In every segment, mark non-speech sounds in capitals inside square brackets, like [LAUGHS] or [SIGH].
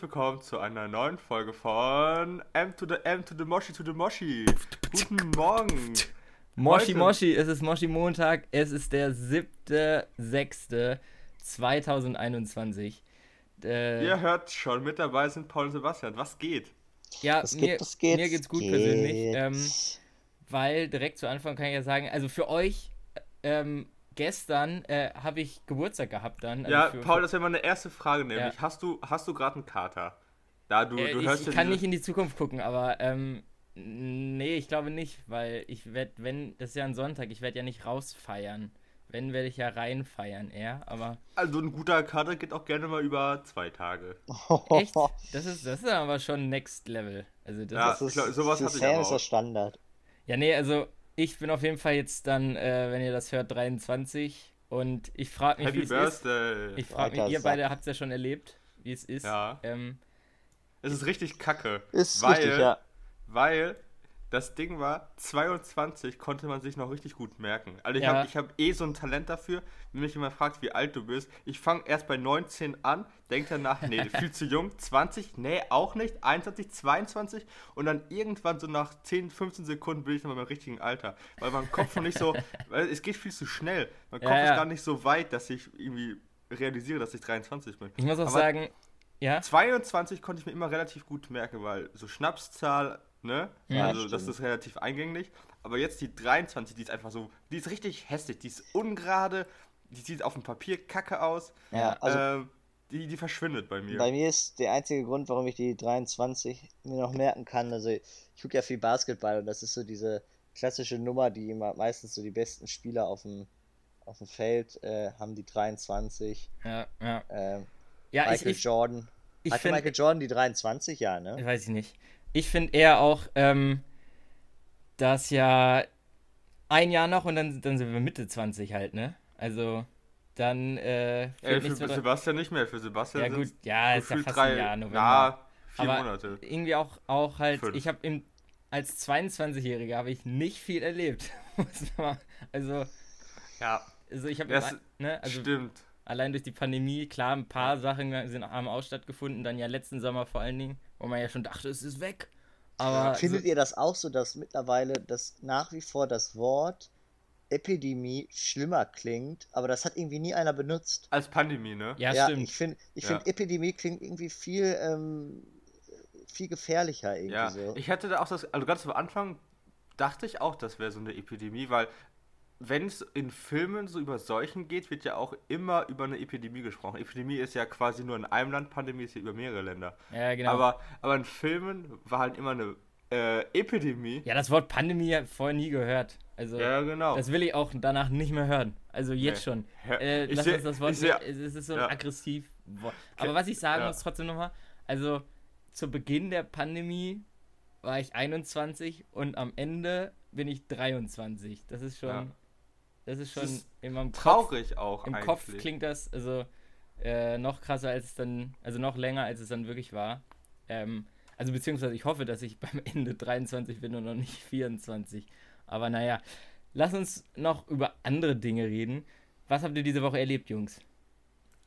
Herzlich willkommen zu einer neuen Folge von M to the M to the Moshi to the Moshi. Guten Morgen. Moshi Heute- Moshi, es ist Moshi Montag, es ist der 7.6.2021. Äh, Ihr hört schon, mit dabei sind Paul und Sebastian. Was geht? ja, Das mir, geht, das geht. mir geht's gut geht. persönlich, ähm, weil direkt zu Anfang kann ich ja sagen, also für euch, ähm, gestern äh, habe ich Geburtstag gehabt dann. Also ja, für, Paul, das wäre meine erste Frage nämlich. Ja. Hast du, hast du gerade einen Kater? Da du, äh, du ich, hörst ich ja kann diese- nicht in die Zukunft gucken, aber ähm, nee, ich glaube nicht, weil ich werde, wenn, das ist ja ein Sonntag, ich werde ja nicht rausfeiern. Wenn, werde ich ja reinfeiern eher, aber Also ein guter Kater geht auch gerne mal über zwei Tage. [LAUGHS] Echt? [LAUGHS] Das ist, das ist aber schon Next Level. Also das Ja, ist, Das ich glaub, ist, sowas für hatte ich aber ist auch. das Standard. ja, nee, also ich bin auf jeden Fall jetzt dann, äh, wenn ihr das hört, 23 und ich frage mich, Happy wie es ist. Birthday. Ich frage mich, ihr beide habt es ja schon erlebt, wie es ist. Ja. Ähm, Es ist richtig kacke. Ist weil, richtig, ja. Weil das Ding war, 22 konnte man sich noch richtig gut merken. Also ich Ja. habe hab eh so ein Talent dafür, wenn mich jemand fragt, wie alt du bist. Ich fange erst bei 19 an, denke danach, nee, viel [LAUGHS] zu jung. 20, nee, auch nicht. 21, 22 und dann irgendwann so nach 10, 15 Sekunden bin ich dann beim richtigen Alter. Weil mein Kopf noch nicht so, [LAUGHS] weil es geht viel zu schnell. Mein Ja, Kopf ist ja. gar nicht so weit, dass ich irgendwie realisiere, dass ich 23 bin. ich muss auch Aber sagen, ja, 22 konnte ich mir immer relativ gut merken, weil so Schnapszahl, ne? Ja, also das stimmt. ist relativ eingänglich. Aber jetzt die 23, die ist einfach so, die ist richtig hässlich, die ist ungerade, die sieht auf dem Papier kacke aus. Ja, also ähm, die, die verschwindet bei mir. bei mir ist der einzige Grund, warum ich die 23 mir noch merken kann, also ich gucke ja viel Basketball und das ist so diese klassische Nummer, die immer meistens so die besten Spieler auf dem, auf dem Feld äh, haben die 23. ja, ja. Ähm, Ja, ich, Michael ich, Jordan. ich Hatte finde, Michael Jordan die 23, ja, ne? weiß ich nicht. Ich finde eher auch, ähm, dass ja ein Jahr noch und dann, dann sind wir Mitte 20 halt, ne? Also dann äh, Ey, für. Sebastian nicht mehr, für Sebastian Ja gut, ja, ist ja fast drei, ein Jahr November. Ja, vier Aber Monate. irgendwie auch, auch halt, Fünf. ich habe im als 22-Jähriger habe ich nicht viel erlebt. [LAUGHS] Also, Ja, also ich habe ne, also stimmt. allein durch die Pandemie, klar, ein paar Sachen sind, haben auch stattgefunden, dann ja letzten Sommer vor allen Dingen, wo man ja schon dachte, es ist weg. Aber Findet so, ihr das auch so, dass mittlerweile das nach wie vor das Wort Epidemie schlimmer klingt, aber das hat irgendwie nie einer benutzt? Als Pandemie, ne? ja, Ja, stimmt. ich finde, ich Ja. find, Epidemie klingt irgendwie viel, ähm, viel gefährlicher irgendwie Ja, so. ich hatte da auch das, also ganz am Anfang dachte ich auch, das wäre so eine Epidemie, weil wenn es in Filmen so über Seuchen geht, wird ja auch immer über eine Epidemie gesprochen. Epidemie ist ja quasi nur in einem Land, Pandemie ist ja über mehrere Länder. ja, genau. Aber, aber in Filmen war halt immer eine äh, Epidemie. ja, das Wort Pandemie habe ich vorher nie gehört. Also, Ja, genau. das will ich auch danach nicht mehr hören. Also jetzt Nee. schon. Ja, Äh, ich lass seh- uns das Wort ich seh- es ist so ein ja. aggressiv Wort. Aber was ich sagen Ja. muss trotzdem nochmal, also zu Beginn der Pandemie war ich 21 und am Ende bin ich 23. Das ist schon. Das ist schon Das ist in meinem Kopf, Traurig auch im eigentlich. Kopf klingt das also äh, noch krasser als es dann, also noch länger als es dann wirklich war. Ähm, also beziehungsweise ich hoffe, dass ich [LAUGHS] beim Ende 23 bin und noch nicht 24. Aber naja, lass uns noch über andere Dinge reden. Was habt ihr diese Woche erlebt, Jungs?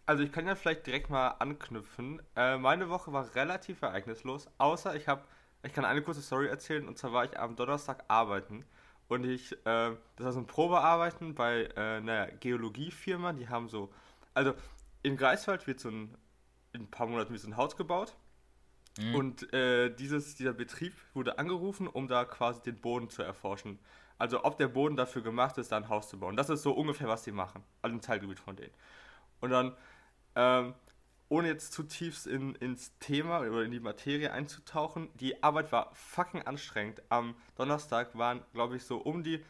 Also ich kann ja vielleicht direkt mal anknüpfen. Äh, meine Woche war relativ ereignislos, außer ich habe, ich kann eine kurze Story erzählen und zwar war ich am Donnerstag arbeiten und ich, äh, das war so ein Probearbeiten bei äh, einer Geologiefirma, die haben so, also in Greifswald wird so ein, in ein paar Monaten wird so ein Haus gebaut und äh, dieses, dieser Betrieb wurde angerufen, um da quasi den Boden zu erforschen. Also ob der Boden dafür gemacht ist, da ein Haus zu bauen. Das ist so ungefähr, was sie machen. Also ein Teilgebiet von denen. Und dann, ähm, ohne jetzt zu tief in, ins Thema oder in die Materie einzutauchen, die Arbeit war fucking anstrengend. Am Donnerstag waren, glaube ich, so um die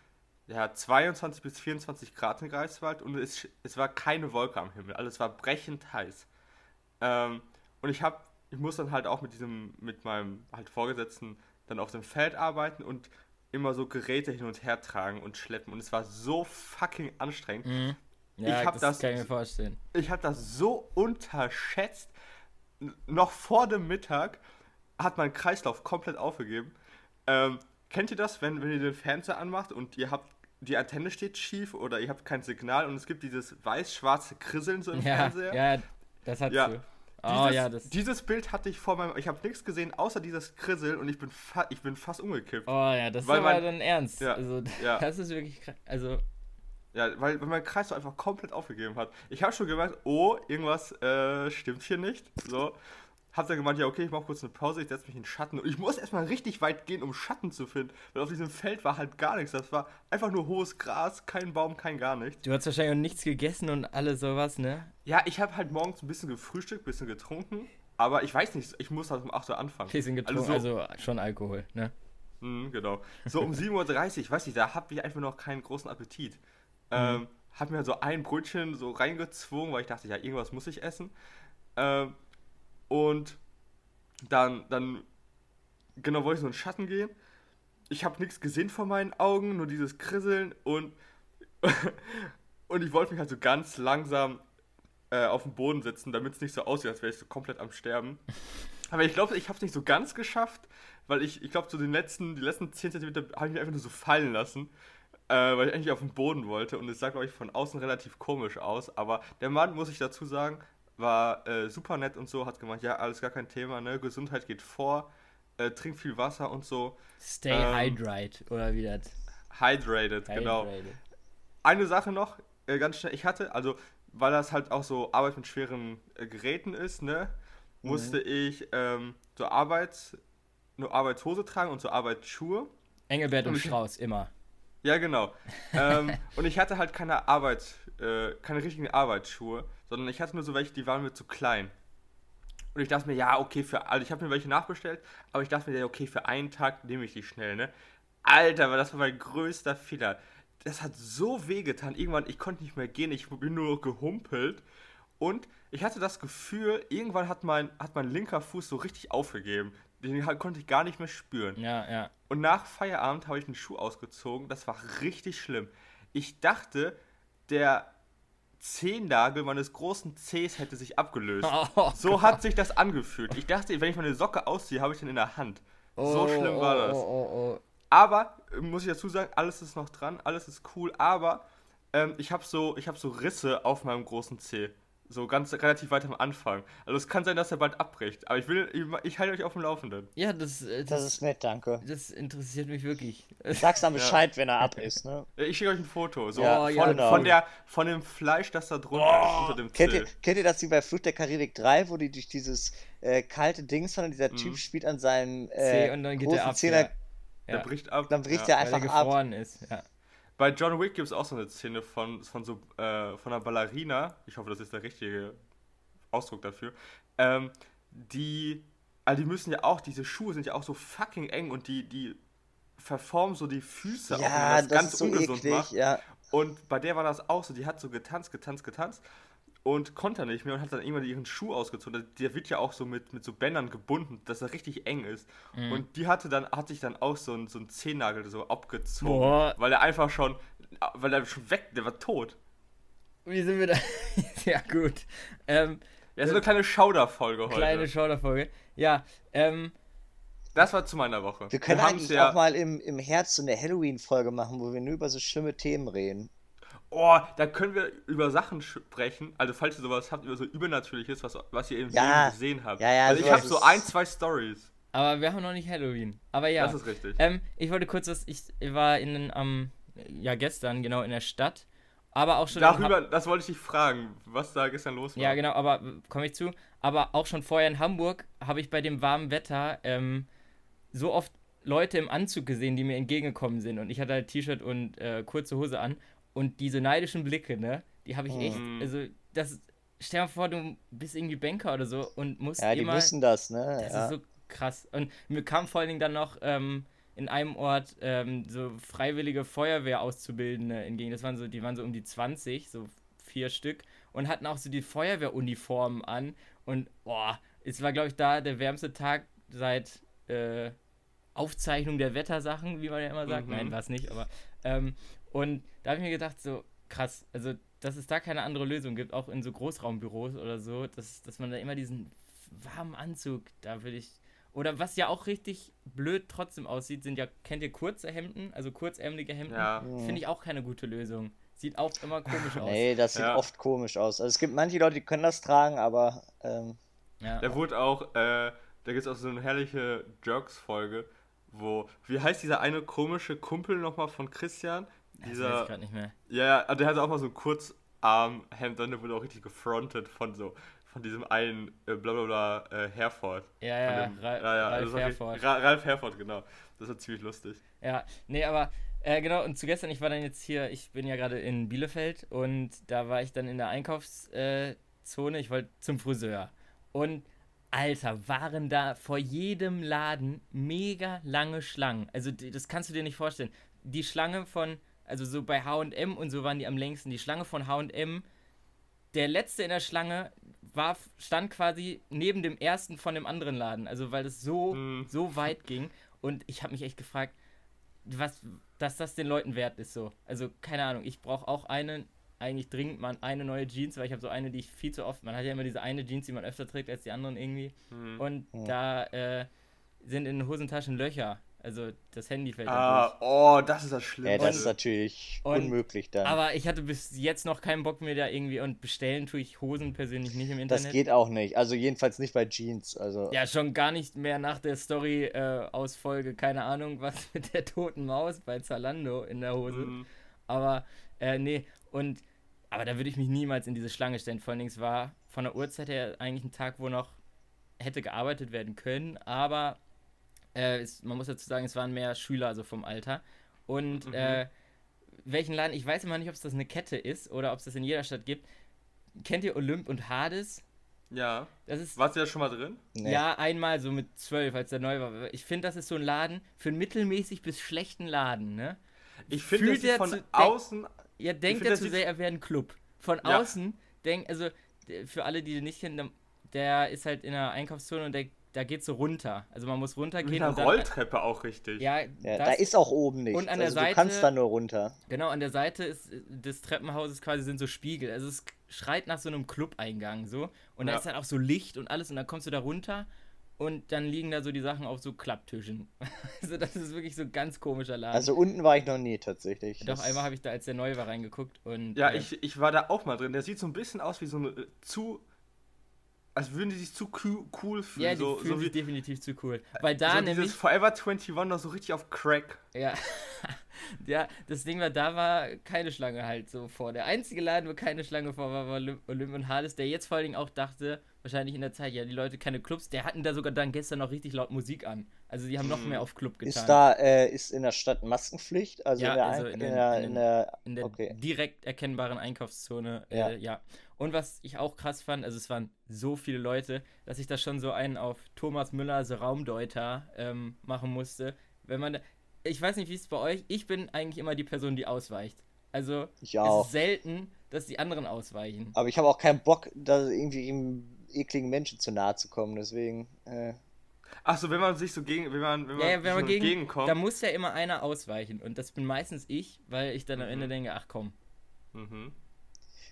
ja, 22 bis 24 Grad in Greifswald und es, es war keine Wolke am Himmel. Also es war brechend heiß. Ähm, und ich habe, ich muss dann halt auch mit diesem, mit meinem halt Vorgesetzten dann auf dem Feld arbeiten und immer so Geräte hin und her tragen und schleppen. Und es war so fucking anstrengend. Mhm. Ja, Ich hab das, das- kann ich mir vorstellen. Ich habe das so unterschätzt. Noch vor dem Mittag hat mein Kreislauf komplett aufgegeben. Ähm, kennt ihr das, wenn, wenn ihr den Fernseher anmacht und ihr habt die Antenne steht schief oder ihr habt kein Signal und es gibt dieses weiß-schwarze Krisseln so im Ja, Fernseher? ja, das hat Ja. du. Oh Dieses, ja, das. dieses Bild hatte ich vor meinem. Ich habe nichts gesehen außer dieses Krisseln und ich bin, fa ich bin fast umgekippt. Oh ja, das ist aber mein- dann ernst. Ja, Also, ja. [LAUGHS] das ist wirklich krass. Also, Ja, weil, weil mein Kreis so einfach komplett aufgegeben hat. Ich habe schon gemerkt, oh, irgendwas äh, stimmt hier nicht. So. Hab dann gemeint, ja, okay, ich mache kurz eine Pause, ich setze mich in den Schatten. Und ich muss erstmal richtig weit gehen, um Schatten zu finden. Weil auf diesem Feld war halt gar nichts. Das war einfach nur hohes Gras, kein Baum, kein gar nichts. du hast wahrscheinlich auch nichts gegessen und alles sowas, ne? Ja, ich habe halt morgens ein bisschen gefrühstückt, ein bisschen getrunken. Aber ich weiß nicht, ich muss halt um 8 Uhr anfangen. Bisschen getrunken, Also also, schon Alkohol, ne? Mhm, genau. So um 7.30 Uhr, weiß ich, da habe ich einfach noch keinen großen Appetit. Ähm, hab mir so ein Brötchen so reingezwungen, weil ich dachte, ja, irgendwas muss ich essen. Ähm, und dann, dann, genau, wollte ich so in den Schatten gehen. Ich habe nichts gesehen vor meinen Augen, nur dieses Krisseln und, [LAUGHS] und ich wollte mich halt so ganz langsam äh, auf den Boden setzen, damit es nicht so aussieht, als wäre ich so komplett am Sterben. [LAUGHS] Aber ich glaube, ich habe es nicht so ganz geschafft, weil ich, ich glaube, so den letzten, die letzten 10 cm habe ich mich einfach nur so fallen lassen, äh, weil ich eigentlich auf den Boden wollte. Und es sah, glaube ich, von außen relativ komisch aus. Aber der Mann, muss ich dazu sagen, war äh, super nett und so, hat gemeint, ja, alles gar kein Thema, ne? Gesundheit geht vor, äh, trink viel Wasser und so. Stay Ähm, hydrate, oder wie das? Hydrated, genau. Hydrated. Eine Sache noch, äh, ganz schnell, ich hatte, also, weil das halt auch so Arbeit mit schweren äh, Geräten ist, ne, musste ich ähm, so Arbeits, nur Arbeitshose tragen und so Arbeitsschuhe. Engelbert und Und Strauß, immer. Ja, genau. ähm, [LAUGHS] und ich hatte halt keine Arbeit, äh, keine richtigen Arbeitsschuhe, sondern ich hatte nur so welche, die waren mir zu klein. Und ich dachte mir, ja, okay, für alle, ich habe mir welche nachbestellt, aber ich dachte mir, ja, okay, für einen Tag nehme ich die schnell, ne? Alter, aber das war mein größter Fehler. Das hat so wehgetan. Irgendwann, ich konnte nicht mehr gehen, ich bin nur noch gehumpelt. Und ich hatte das Gefühl, irgendwann hat mein, hat mein linker Fuß so richtig aufgegeben. Den halt konnte ich gar nicht mehr spüren. Ja, ja. Und nach Feierabend habe ich einen Schuh ausgezogen. Das war richtig schlimm. Ich dachte, der Zehennagel meines großen Zehs hätte sich abgelöst. [LAUGHS] Oh, so hat sich das angefühlt. Ich dachte, wenn ich meine Socke ausziehe, habe ich den in der Hand. so schlimm war das. Oh, oh, oh. Aber, muss ich dazu sagen, alles ist noch dran, alles ist cool, aber ähm, ich habe so, ich hab so Risse auf meinem großen Zeh. So ganz relativ weit am Anfang. Also es kann sein, dass er bald abbricht. Aber ich will, ich, ich halte euch auf dem Laufenden. Ja, das, äh, Das das, ist nett, danke. das interessiert mich wirklich. Sagst dann [LAUGHS] Bescheid, wenn er ab ist, ne? Ich schicke euch ein Foto. So Ja, von, ja, genau. von, der, von dem Fleisch, das da drunter ist, unter dem Kennt ihr, kennt ihr das wie bei Flucht der Karibik 3, wo die durch dieses äh, kalte Dings fahren und dieser Typ spielt an seinem äh, und dann geht großen er ab. Ja. Der Ja. bricht ab. dann bricht ja. er Weil er einfach ab. gefroren ist. Ja. Bei John Wick gibt es auch so eine Szene von, von so äh, von einer Ballerina, ich hoffe, das ist der richtige Ausdruck dafür, ähm, die, also die müssen ja auch, diese Schuhe sind ja auch so fucking eng und die, die verformen so die Füße auch, wenn Ja, man das, ganz ist so ungesund eklig, macht. ja. Und bei der war das auch so, die hat so getanzt, getanzt, getanzt und konnte nicht mehr und hat dann irgendwann ihren Schuh ausgezogen. Der wird ja auch so mit, mit so Bändern gebunden, dass er richtig eng ist. Mhm. Und die hatte dann, hat sich dann auch so ein, so ein Zehennagel so abgezogen, Boah. weil er einfach schon, weil er schon weg, der war tot. Wie sind wir da? [LAUGHS] ja, gut. Ähm, Ja, so eine kleine Schauderfolge heute. kleine Schauderfolge. Ja, ähm, das war zu meiner Woche. Wir können haben's eigentlich auch mal im, im Herbst so eine Halloween-Folge machen, wo wir nur über so schlimme Themen reden. Oh, da können wir über Sachen sprechen. Also falls ihr sowas habt, über so Übernatürliches, was, was ihr im Ja. Leben gesehen habt. Ja, ja, also ich habe so ein, zwei Stories. aber wir haben noch nicht Halloween. Aber ja. Das ist richtig. Ähm, ich wollte kurz was, ich war in, am, ja gestern genau in der Stadt, aber auch schon Darüber, das wollte ich dich fragen, was da gestern los war. Ja, genau, aber komme ich zu. Aber auch schon vorher in Hamburg habe ich bei dem warmen Wetter ähm, so oft Leute im Anzug gesehen, die mir entgegengekommen sind. Und ich hatte halt T-Shirt und äh, kurze Hose an. Und diese neidischen Blicke, ne, die habe ich echt, Mhm. also das, stell dir mal vor, du bist irgendwie Banker oder so und musst Ja, die immer, wissen das, ne? das ja. ist so krass. Und mir kam vor allen Dingen dann noch, ähm, in einem Ort ähm, so freiwillige Feuerwehrauszubildende entgegen. Das waren so, die waren so um die 20, so vier Stück und hatten auch so die Feuerwehruniformen an. Und boah, es war, glaube ich, da der wärmste Tag seit äh, Aufzeichnung der Wettersachen, wie man ja immer sagt. Mhm. Nein, war es nicht, aber. Ähm, und da habe ich mir gedacht, so krass, also dass es da keine andere Lösung gibt, auch in so Großraumbüros oder so, dass, dass man da immer diesen warmen Anzug, da würde ich. Oder was ja auch richtig blöd trotzdem aussieht, sind ja, kennt ihr kurze Hemden, also kurzärmelige Hemden? Ja. Finde ich auch keine gute Lösung. Sieht auch immer komisch aus. Nee, das sieht Ja. oft komisch aus. Also es gibt manche Leute, die können das tragen, aber ähm, Ja. Der wurde auch, äh, da gibt es auch so eine herrliche Jerks-Folge, wo, wie heißt dieser eine komische Kumpel nochmal von Christian? das weiß ich Dieser, gerade nicht mehr. ja, ja, also der hatte auch mal so ein Kurzarmhemd, dann der wurde auch richtig gefrontet von so, von diesem einen, äh, blablabla, äh, Herford. Ja, ja, dem- Ra ja, ja, Ralf war richtig- Herford. Ra Ralf Herford, genau. Das war ziemlich lustig. Ja, nee, aber äh, genau, und zu gestern, ich war dann jetzt hier, ich bin ja gerade in Bielefeld und da war ich dann in der Einkaufszone, Zone, ich wollte zum Friseur. Und Alter, waren da vor jedem Laden mega lange Schlangen. Also das kannst du dir nicht vorstellen. Die Schlange von, also so bei HM und so waren die am längsten. Die Schlange von HM, der letzte in der Schlange war, stand quasi neben dem ersten von dem anderen Laden. Also weil das so, Hm. so weit ging. Und ich habe mich echt gefragt, was, dass das den Leuten wert ist so. Also keine Ahnung, ich brauche auch eine, eigentlich dringend mal eine neue Jeans, weil ich habe so eine, die ich viel zu oft, man hat ja immer diese eine Jeans, die man öfter trägt als die anderen irgendwie. Hm. Und Ja. da äh, sind in den Hosentaschen Löcher. Also das Handy fällt da Ah, durch. oh, das ist das Schlimme. ja, das ist natürlich und- unmöglich dann. Aber ich hatte bis jetzt noch keinen Bock mehr da irgendwie und bestellen tue ich Hosen persönlich nicht im Internet. das geht auch nicht. Also jedenfalls nicht bei Jeans. Also Ja, schon gar nicht mehr nach der Story-Ausfolge, keine Ahnung, was [LAUGHS] mit der toten Maus bei Zalando in der Hose. Mhm. Aber, äh, nee, und, aber da würde ich mich niemals in diese Schlange stellen. Vor allen Dingen, es war von der Uhrzeit her eigentlich ein Tag, wo noch hätte gearbeitet werden können, aber äh, es, man muss dazu sagen, es waren mehr Schüler, also vom Alter. Und Mhm. äh, welchen Laden, ich weiß immer nicht, ob es das eine Kette ist oder ob es das in jeder Stadt gibt. Kennt ihr Olymp und Hades? Ja. Das ist Warst du da schon mal drin? nee. ja, einmal so mit zwölf, als der neu war. Ich finde, das ist so ein Laden für einen mittelmäßig bis schlechten Laden, ne? Ich finde, das sieht der von außen. Ja, denkt er das zu sehr, er wäre ein Club. Von Ja. außen, denkt, also für alle, die den nicht kennen, der- der ist halt in der Einkaufszone und der, da geht so runter. Also man muss Mit runtergehen einer und dann. Rolltreppe auch richtig. Ja, Ja, das, da ist auch oben nichts. und an der also Seite- du kannst da nur runter. Genau, an der Seite ist, des Treppenhauses quasi sind so Spiegel. Also es schreit nach so einem Club-Eingang so. Und da Ja. ist dann auch so Licht und alles und dann kommst du da runter und dann liegen da so die Sachen auf so Klapptischen. [LAUGHS] Also das ist wirklich so ein ganz komischer Laden. Also unten war ich noch nie tatsächlich. Doch, Das- einmal habe ich da, als der neu war, reingeguckt und. Ja, äh, ich, ich war da auch mal drin. Der sieht so ein bisschen aus wie so eine äh, zu. Als würden die sich zu cool fühlen. Ja, die so, fühlen so sich wie definitiv zu cool. Weil da so nämlich. dieses Forever 21 noch so richtig auf Crack. Ja. [LAUGHS] ja, das Ding war, da war keine Schlange halt so vor. Der einzige Laden, wo keine Schlange vor war, war Olymp, Olymp und Hades, der jetzt vor allen Dingen auch dachte, wahrscheinlich in der Zeit, ja, die Leute keine Clubs, der hatten da sogar dann gestern noch richtig laut Musik an. Also die haben noch mehr auf Club getan. Ist da, äh, ist in der Stadt Maskenpflicht? Also, Ja, in, der, also Ein- in in, den- der, in in den- der, in der okay. direkt erkennbaren Einkaufszone. Äh, Ja. ja. Und was ich auch krass fand, also es waren so viele Leute, dass ich da schon so einen auf Thomas Müller, also Raumdeuter, ähm, machen musste. Wenn man, da- ich weiß nicht, wie es bei euch, ich bin eigentlich immer die Person, die ausweicht. Also es ist selten, dass die anderen ausweichen. Aber ich habe auch keinen Bock, da irgendwie ihm ekligen Menschen zu nahe zu kommen. Deswegen, äh, Achso, wenn man sich so gegen. Wenn man, wenn man, Ja, ja, wenn sich man gegen, entgegenkommt. da muss ja immer einer ausweichen. Und das bin meistens ich, weil ich dann am Mhm. Ende denke, ach komm. Mhm.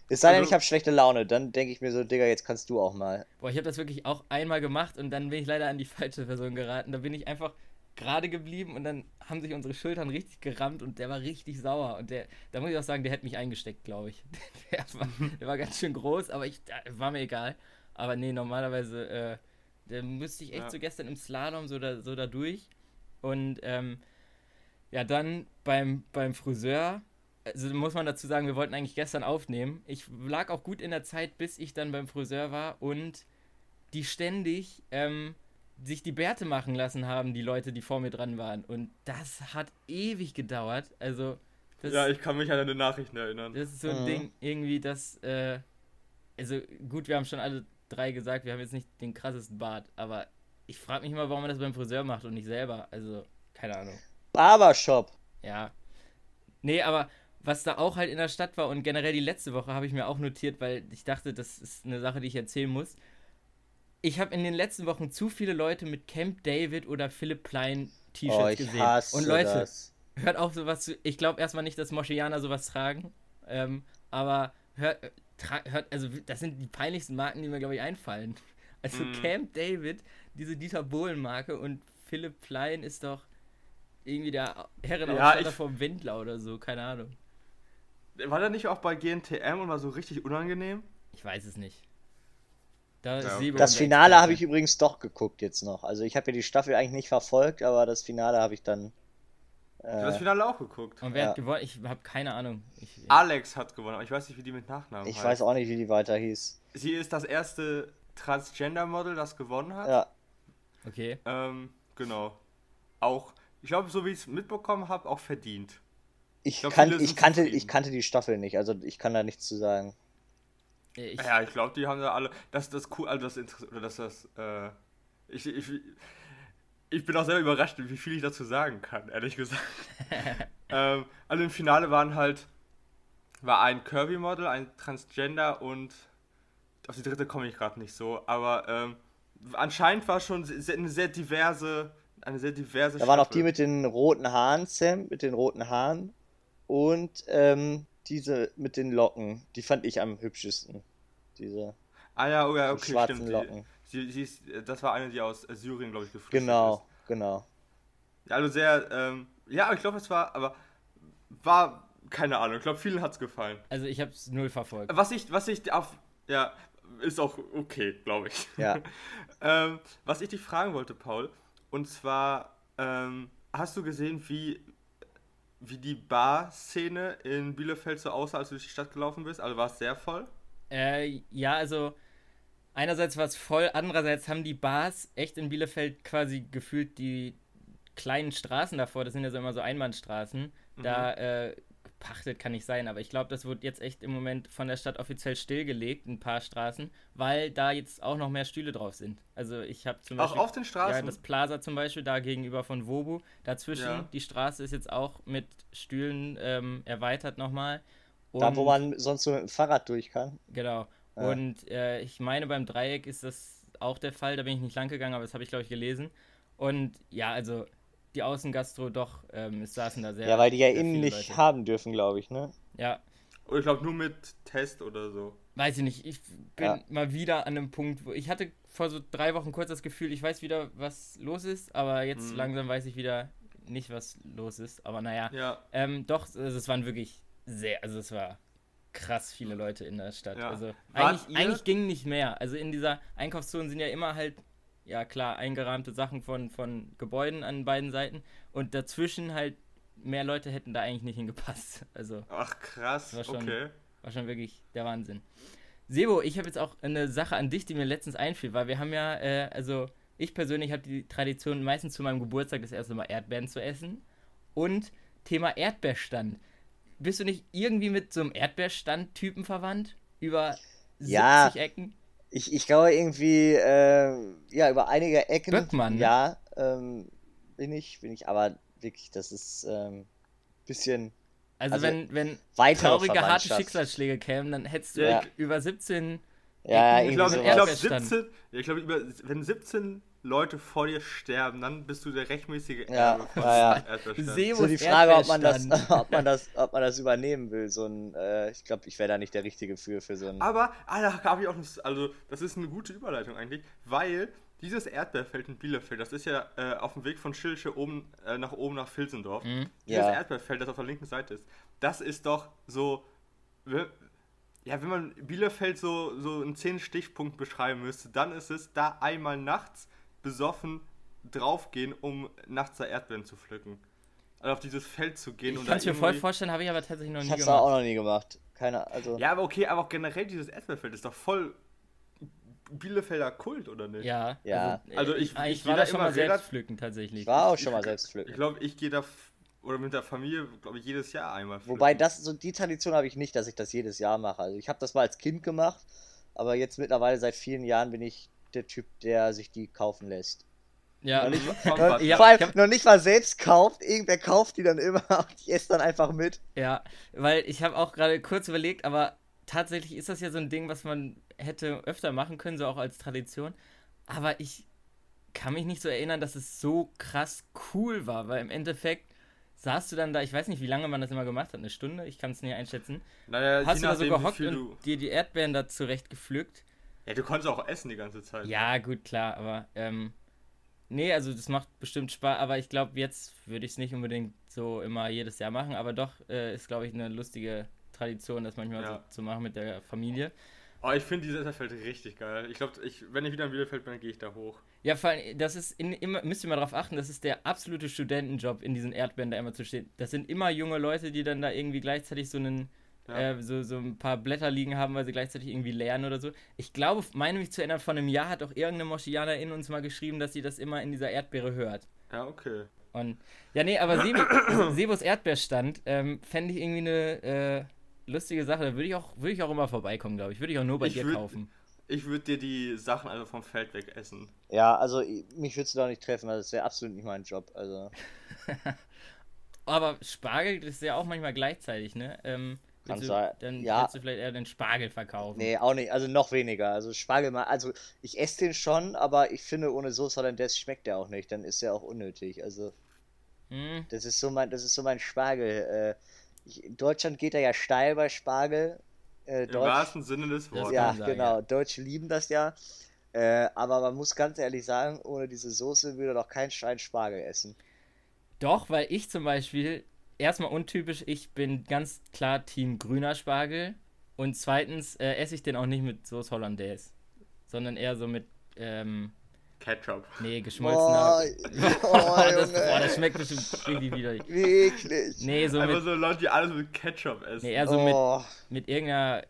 es sei denn, Also- ich habe schlechte Laune. Dann denke ich mir so, Digga, jetzt kannst du auch mal. Boah, ich habe das wirklich auch einmal gemacht und dann bin ich leider an die [LAUGHS] falsche Person geraten. Da bin ich einfach gerade geblieben und dann haben sich unsere Schultern richtig gerammt und der war richtig sauer. Und der, da muss ich auch sagen, der hätte mich eingesteckt, glaube ich. [LAUGHS] Der war, der war ganz schön groß, aber ich, war mir egal. Aber nee, normalerweise, äh, der müsste ich echt Ja. so gestern im Slalom so da, so da durch. Und ähm, ja, dann beim, beim Friseur, also muss man dazu sagen, wir wollten eigentlich gestern aufnehmen. Ich lag auch gut in der Zeit, bis ich dann beim Friseur war und die ständig ähm, sich die Bärte machen lassen haben, die Leute, die vor mir dran waren. Und das hat ewig gedauert. Also, das, Ja, ich kann mich an eine Nachrichten erinnern. das ist so ein Mhm. Ding, irgendwie, das, äh, also gut, wir haben schon alle drei gesagt, wir haben jetzt nicht den krassesten Bart, aber ich frage mich immer, warum man das beim Friseur macht und nicht selber. Also, keine Ahnung. Barbershop. Ja. Nee, aber was da auch halt in der Stadt war und generell die letzte Woche habe ich mir auch notiert, weil ich dachte, das ist eine Sache, die ich erzählen muss. Ich habe in den letzten Wochen zu viele Leute mit Camp David oder Philipp Plein T-Shirts Oh, ich gesehen. hasse und Leute, das. hört auf sowas zu. Ich glaube erstmal nicht, dass Moschianer sowas tragen. Ähm, aber hört, hört, also das sind die peinlichsten Marken, die mir, glaube ich, einfallen. Also Mm. Camp David, diese Dieter Bohlen-Marke und Philipp Plein ist doch irgendwie der Herrenausstatter ich- vom Wendler oder so, keine Ahnung. War der nicht auch bei GNTM und war so richtig unangenehm? Ich weiß es nicht. Da Ja, Das Finale habe ich übrigens doch geguckt jetzt noch. Also ich habe ja die Staffel eigentlich nicht verfolgt, aber das Finale habe ich dann. Ich habe das Äh, Finale auch geguckt. Und wer Ja. hat gewonnen? Ich habe keine Ahnung. Ich, Alex hat gewonnen, aber ich weiß nicht, wie die mit Nachnamen ich heißt. weiß auch nicht, wie die weiter hieß. Sie ist das erste Transgender-Model, das gewonnen hat. Ja, okay. Ähm, genau. Auch, ich glaube, so wie ich es mitbekommen habe, auch verdient. ich, glaub, kan ich, kannte, zufrieden. ich kannte die Staffel nicht, also ich kann da nichts zu sagen. Ich, Ja, ich glaube, die haben da alle. Das das cool, also das Interess- oder dass das. Äh, ich, ich, ich bin auch selber überrascht, wie viel ich dazu sagen kann, ehrlich gesagt. [LAUGHS] ähm, also im Finale waren halt war ein Kirby-Model, ein Transgender und auf die dritte komme ich gerade nicht so, aber ähm, anscheinend war schon eine sehr diverse, eine sehr diverse. Da waren auch Staffel. die mit den roten Haaren, Sam, mit den roten Haaren. Und ähm, diese mit den Locken, die fand ich am hübschesten. Diese Ah ja, oh ja, die okay, schwarzen stimmt. Die, Locken. Sie, sie ist, das war eine, die aus äh, Syrien, glaube ich, geflüchtet ist. Genau, genau. Ja, Also sehr, ähm, ja, ich glaube, es war, aber war, keine Ahnung, ich glaube, vielen hat es gefallen. also ich habe es null verfolgt. Was ich, was ich auf, ja, ist auch okay, glaube ich. Ja. [LAUGHS] ähm, was ich dich fragen wollte, Paul, und zwar, ähm, hast du gesehen, wie, wie die Bar-Szene in Bielefeld so aussah, als du durch die Stadt gelaufen bist? Also war es sehr voll? Äh, ja, also einerseits war es voll, andererseits haben die Bars echt in Bielefeld quasi gefühlt die kleinen Straßen davor, das sind ja so immer so Einbahnstraßen, da äh, gepachtet kann nicht sein, aber ich glaube, das wird jetzt echt im Moment von der Stadt offiziell stillgelegt, ein paar Straßen, weil da jetzt auch noch mehr Stühle drauf sind. Also ich habe zum Auch Beispiel... auf den Straßen? Ja, das Plaza zum Beispiel, da gegenüber von Wobu. Dazwischen, Ja. die Straße ist jetzt auch mit Stühlen ähm, erweitert nochmal. Da, wo man sonst so mit dem Fahrrad durch kann. Genau. Ja. Und äh, ich meine, beim Dreieck ist das auch der Fall. Da bin ich nicht lang gegangen, aber das habe ich, glaube ich, gelesen. Und ja, also die Außengastro doch, ähm, es saßen da sehr. Ja, weil die ja innen nicht Leute. haben dürfen, glaube ich, ne? Ja, Oder ich glaube nur mit Test oder so. weiß ich nicht. Ich bin Ja. mal wieder an einem Punkt, wo ich hatte vor so drei Wochen kurz das Gefühl, ich weiß wieder, was los ist, aber jetzt Mhm. langsam weiß ich wieder nicht, was los ist. Aber naja, Ja. ähm, doch, also es waren wirklich sehr, also es war krass viele Leute in der Stadt. Ja. Also eigentlich, eigentlich ging nicht mehr. Also in dieser Einkaufszone sind ja immer halt, ja klar, eingerahmte Sachen von, von Gebäuden an beiden Seiten und dazwischen halt mehr Leute hätten da eigentlich nicht hingepasst. [LAUGHS] Also Ach, krass, war schon- okay. war schon wirklich der Wahnsinn. Sebo, ich habe jetzt auch eine Sache an dich, die mir letztens einfiel, weil wir haben ja, äh, also ich persönlich habe die Tradition, meistens zu meinem Geburtstag das erste Mal Erdbeeren zu essen. Und Thema Erdbeerstand. Bist du nicht irgendwie mit so einem Erdbeerstand-Typen verwandt? Über 70 Ja. Ecken? Ich, ich glaube irgendwie, äh, ja, über einige Ecken. Böckmann? Ja, ähm, bin ich, bin ich, aber wirklich, das ist ähm, bisschen Also, Also, wenn, wenn weitere traurige, harte. Schicksalsschläge kämen, dann hättest du Ja. über 17 Ja, Ecken Ich glaube, ich glaub, sowas. Erdbeerstand. 17, ja, ich glaube, über, wenn 17 Leute vor dir sterben, dann bist du der rechtmäßige Ja, Erbe von ja, ja. So die Frage, ob man das, [LAUGHS] ob man das, ob man das übernehmen will. So ein, äh, ich glaube, ich wäre da nicht der Richtige für, für so ein. Aber, ah, da habe ich auch nicht, also, das ist eine gute Überleitung eigentlich, weil dieses Erdbeerfeld in Bielefeld, das ist ja äh, auf dem Weg von Schilsche oben, äh, nach oben nach Filzendorf. Mhm. Dieses Ja. Erdbeerfeld, das auf der linken Seite ist, das ist doch so, ja, wenn man Bielefeld so, so in 10 Stichpunkt beschreiben müsste, dann ist es da einmal nachts besoffen draufgehen, um nachts da Erdbeeren zu pflücken. Also auf dieses Feld zu gehen Ich und kann es mir voll vorstellen, habe ich aber tatsächlich noch ich nie hab's da auch gemacht. noch nie gemacht. Keine, also. Ja, aber okay, aber auch generell dieses Erdbeerfeld ist doch voll Bielefelder Kult, oder nicht? Ja, Ja. Also, Also äh, ich- ich, ich war da schon immer mal selbst relativ- pflücken tatsächlich. Ich war auch schon mal Ich- selbst Ich pflücken. glaube, ich gehe da oder mit der Familie, glaube ich, jedes Jahr einmal. Wobei pflücken. das so die Tradition habe ich nicht, dass ich das jedes Jahr mache. Also ich habe das mal als Kind gemacht, aber jetzt mittlerweile seit vielen Jahren bin ich der Typ, der sich die kaufen lässt. Ja, Noch nicht, [LAUGHS] noch. Ja, vor allem hab- noch nicht mal selbst kauft, irgendwer kauft die dann immer [LAUGHS] und ich esse dann einfach mit. Ja, weil ich habe auch gerade kurz überlegt, aber tatsächlich ist das ja so ein Ding, was man hätte öfter machen können, so auch als Tradition. Aber ich kann mich nicht so erinnern, dass es so krass cool war, weil im Endeffekt saßt du dann da, ich weiß nicht, wie lange man das immer gemacht hat, eine Stunde, ich kann es nicht einschätzen. Naja, Hast du da so gehockt und du. dir die Erdbeeren da zurecht gepflückt? Ja, du konntest auch essen die ganze Zeit. Ja, gut, klar, aber ähm, nee, also das macht bestimmt Spaß, aber ich glaube, jetzt würde ich es nicht unbedingt so immer jedes Jahr machen, aber doch äh, ist, glaube ich, eine lustige Tradition, das manchmal Ja. so zu machen mit der Familie. Oh, ich finde dieses Etterfeld richtig geil. Ich glaube, ich, wenn ich wieder in Bielefeld bin, dann gehe ich da hoch. Ja, vor allem, das ist in, immer, müsst ihr mal drauf achten, das ist der absolute Studentenjob, in diesen Erdbeeren da immer zu stehen. Das sind immer junge Leute, die dann da irgendwie gleichzeitig so einen, Ja. äh, so, so ein paar Blätter liegen haben, weil sie gleichzeitig irgendwie lernen oder so. Ich glaube, meine mich zu erinnern, vor einem Jahr hat auch irgendeine Moschianer in uns mal geschrieben, dass sie das immer in dieser Erdbeere hört. Ja, okay. Und ja, nee, aber Sebo, [COUGHS] Sebos Erdbeerstand ähm, fände ich irgendwie eine äh, lustige Sache. Da würde ich, auch- würde ich auch immer vorbeikommen, glaube ich. Würde ich auch nur bei Ich dir würd- kaufen. Ich würde dir die Sachen einfach vom Feld weg essen. Ja, also ich- mich würdest du doch nicht treffen, weil das wäre absolut nicht mein Job. Also [LAUGHS] Aber Spargel das ist ja auch manchmal gleichzeitig, ne? Ähm, Kann willst du, sein. dann Ja. willst du vielleicht eher den Spargel verkaufen. nee, auch nicht. Also noch weniger. Also Spargel mal, also ich esse den schon, aber ich finde ohne Soße Hollandaise schmeckt der auch nicht. Dann ist er auch unnötig. Also Hm, das ist so mein, das ist so mein Spargel. Äh, ich, in Deutschland geht er ja steil bei Spargel. Äh, Im Deutsch, wahrsten Sinne des Wortes. Ja, sagen, genau. ja. Deutsche lieben das ja. Äh, aber man muss ganz ehrlich sagen, ohne diese Soße würde doch kein Stein Spargel essen. Doch, weil ich zum Beispiel, erstmal untypisch, ich bin ganz klar Team grüner Spargel. Und zweitens äh, esse ich den auch nicht mit Soße Hollandaise. Sondern eher so mit, ähm, Ketchup. nee, Boah, geschmolzener. oh, das, [LAUGHS] Junge, boah, das schmeckt bestimmt richtig widerlich. wie eklig. Nee, so Einfach mit, so Leute, die alles mit Ketchup essen. nee, eher so mit, oh, mit irgendeiner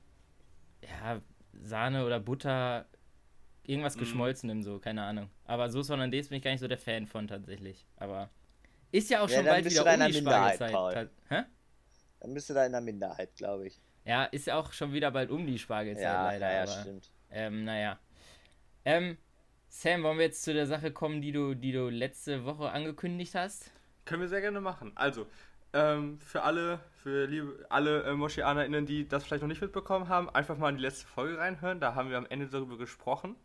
ja, Sahne oder Butter, irgendwas Mhm. geschmolzenem so, keine Ahnung. Aber Soße Hollandaise bin ich gar nicht so der Fan von tatsächlich. Aber ist ja auch Ja, schon bald wieder du da um in der die Minderheit, Spargelzeit. Paul. Ta- Hä? dann bist du da in der Minderheit, glaube ich. Ja, ist ja auch schon wieder bald um die Spargelzeit Ja, leider. ja, ja, aber, stimmt. Ähm, naja. Ähm, Sam, wollen wir jetzt zu der Sache kommen, die du, die du letzte Woche angekündigt hast? Können wir sehr gerne machen. Also, ähm, für alle, für liebe, alle äh, MoschianerInnen, die das vielleicht noch nicht mitbekommen haben, einfach mal in die letzte Folge reinhören. Da haben wir am Ende darüber gesprochen,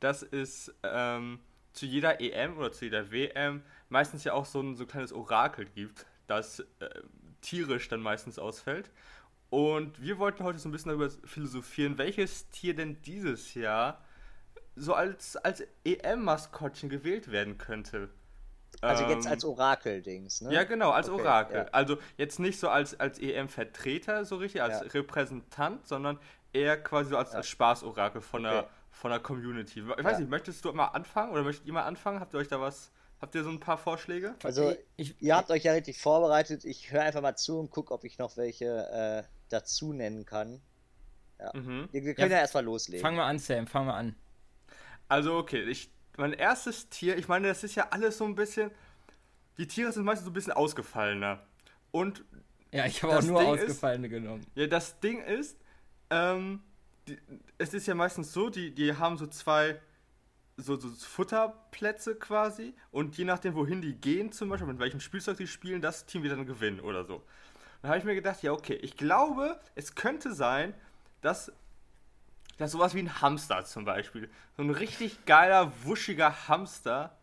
dass es ähm, zu jeder EM oder zu jeder WM meistens ja auch so ein so ein kleines Orakel gibt, das äh, tierisch dann meistens ausfällt. Und wir wollten heute so ein bisschen darüber philosophieren, welches Tier denn dieses Jahr so als, als EM-Maskottchen gewählt werden könnte. Also jetzt Ähm, als Orakel-Dings, ne? ja, genau, als Okay, Orakel. ja. Also jetzt nicht so als, als EM-Vertreter so richtig, als Ja. Repräsentant, sondern eher quasi so als, als Spaß-Orakel von, Okay. der, von der Community. Ich weiß Ja. nicht, möchtest du mal anfangen oder möchtet ihr mal anfangen? Habt ihr euch da was, habt ihr so ein paar Vorschläge? Also, Ich, ihr habt euch ja richtig vorbereitet. Ich höre einfach mal zu und gucke, ob ich noch welche äh, dazu nennen kann. Mhm. Wir, wir können Ja, ja, erstmal loslegen. fang mal an, Sam, fang mal an. Also okay, ich, mein erstes Tier, ich meine, das ist ja alles so ein bisschen, die Tiere sind meistens so ein bisschen ausgefallener. Und Ja, ich habe auch nur Ding ist- ausgefallene genommen. Ja, das Ding ist, ähm, die, es ist ja meistens so, die, die haben so zwei so, so Futterplätze quasi und je nachdem, wohin die gehen, zum Beispiel, mit welchem Spielzeug die spielen, das Team wird dann gewinnen oder so. Dann habe ich mir gedacht, ja, okay, ich glaube, es könnte sein, dass, dass sowas wie ein Hamster zum Beispiel, so ein richtig geiler, wuschiger Hamster,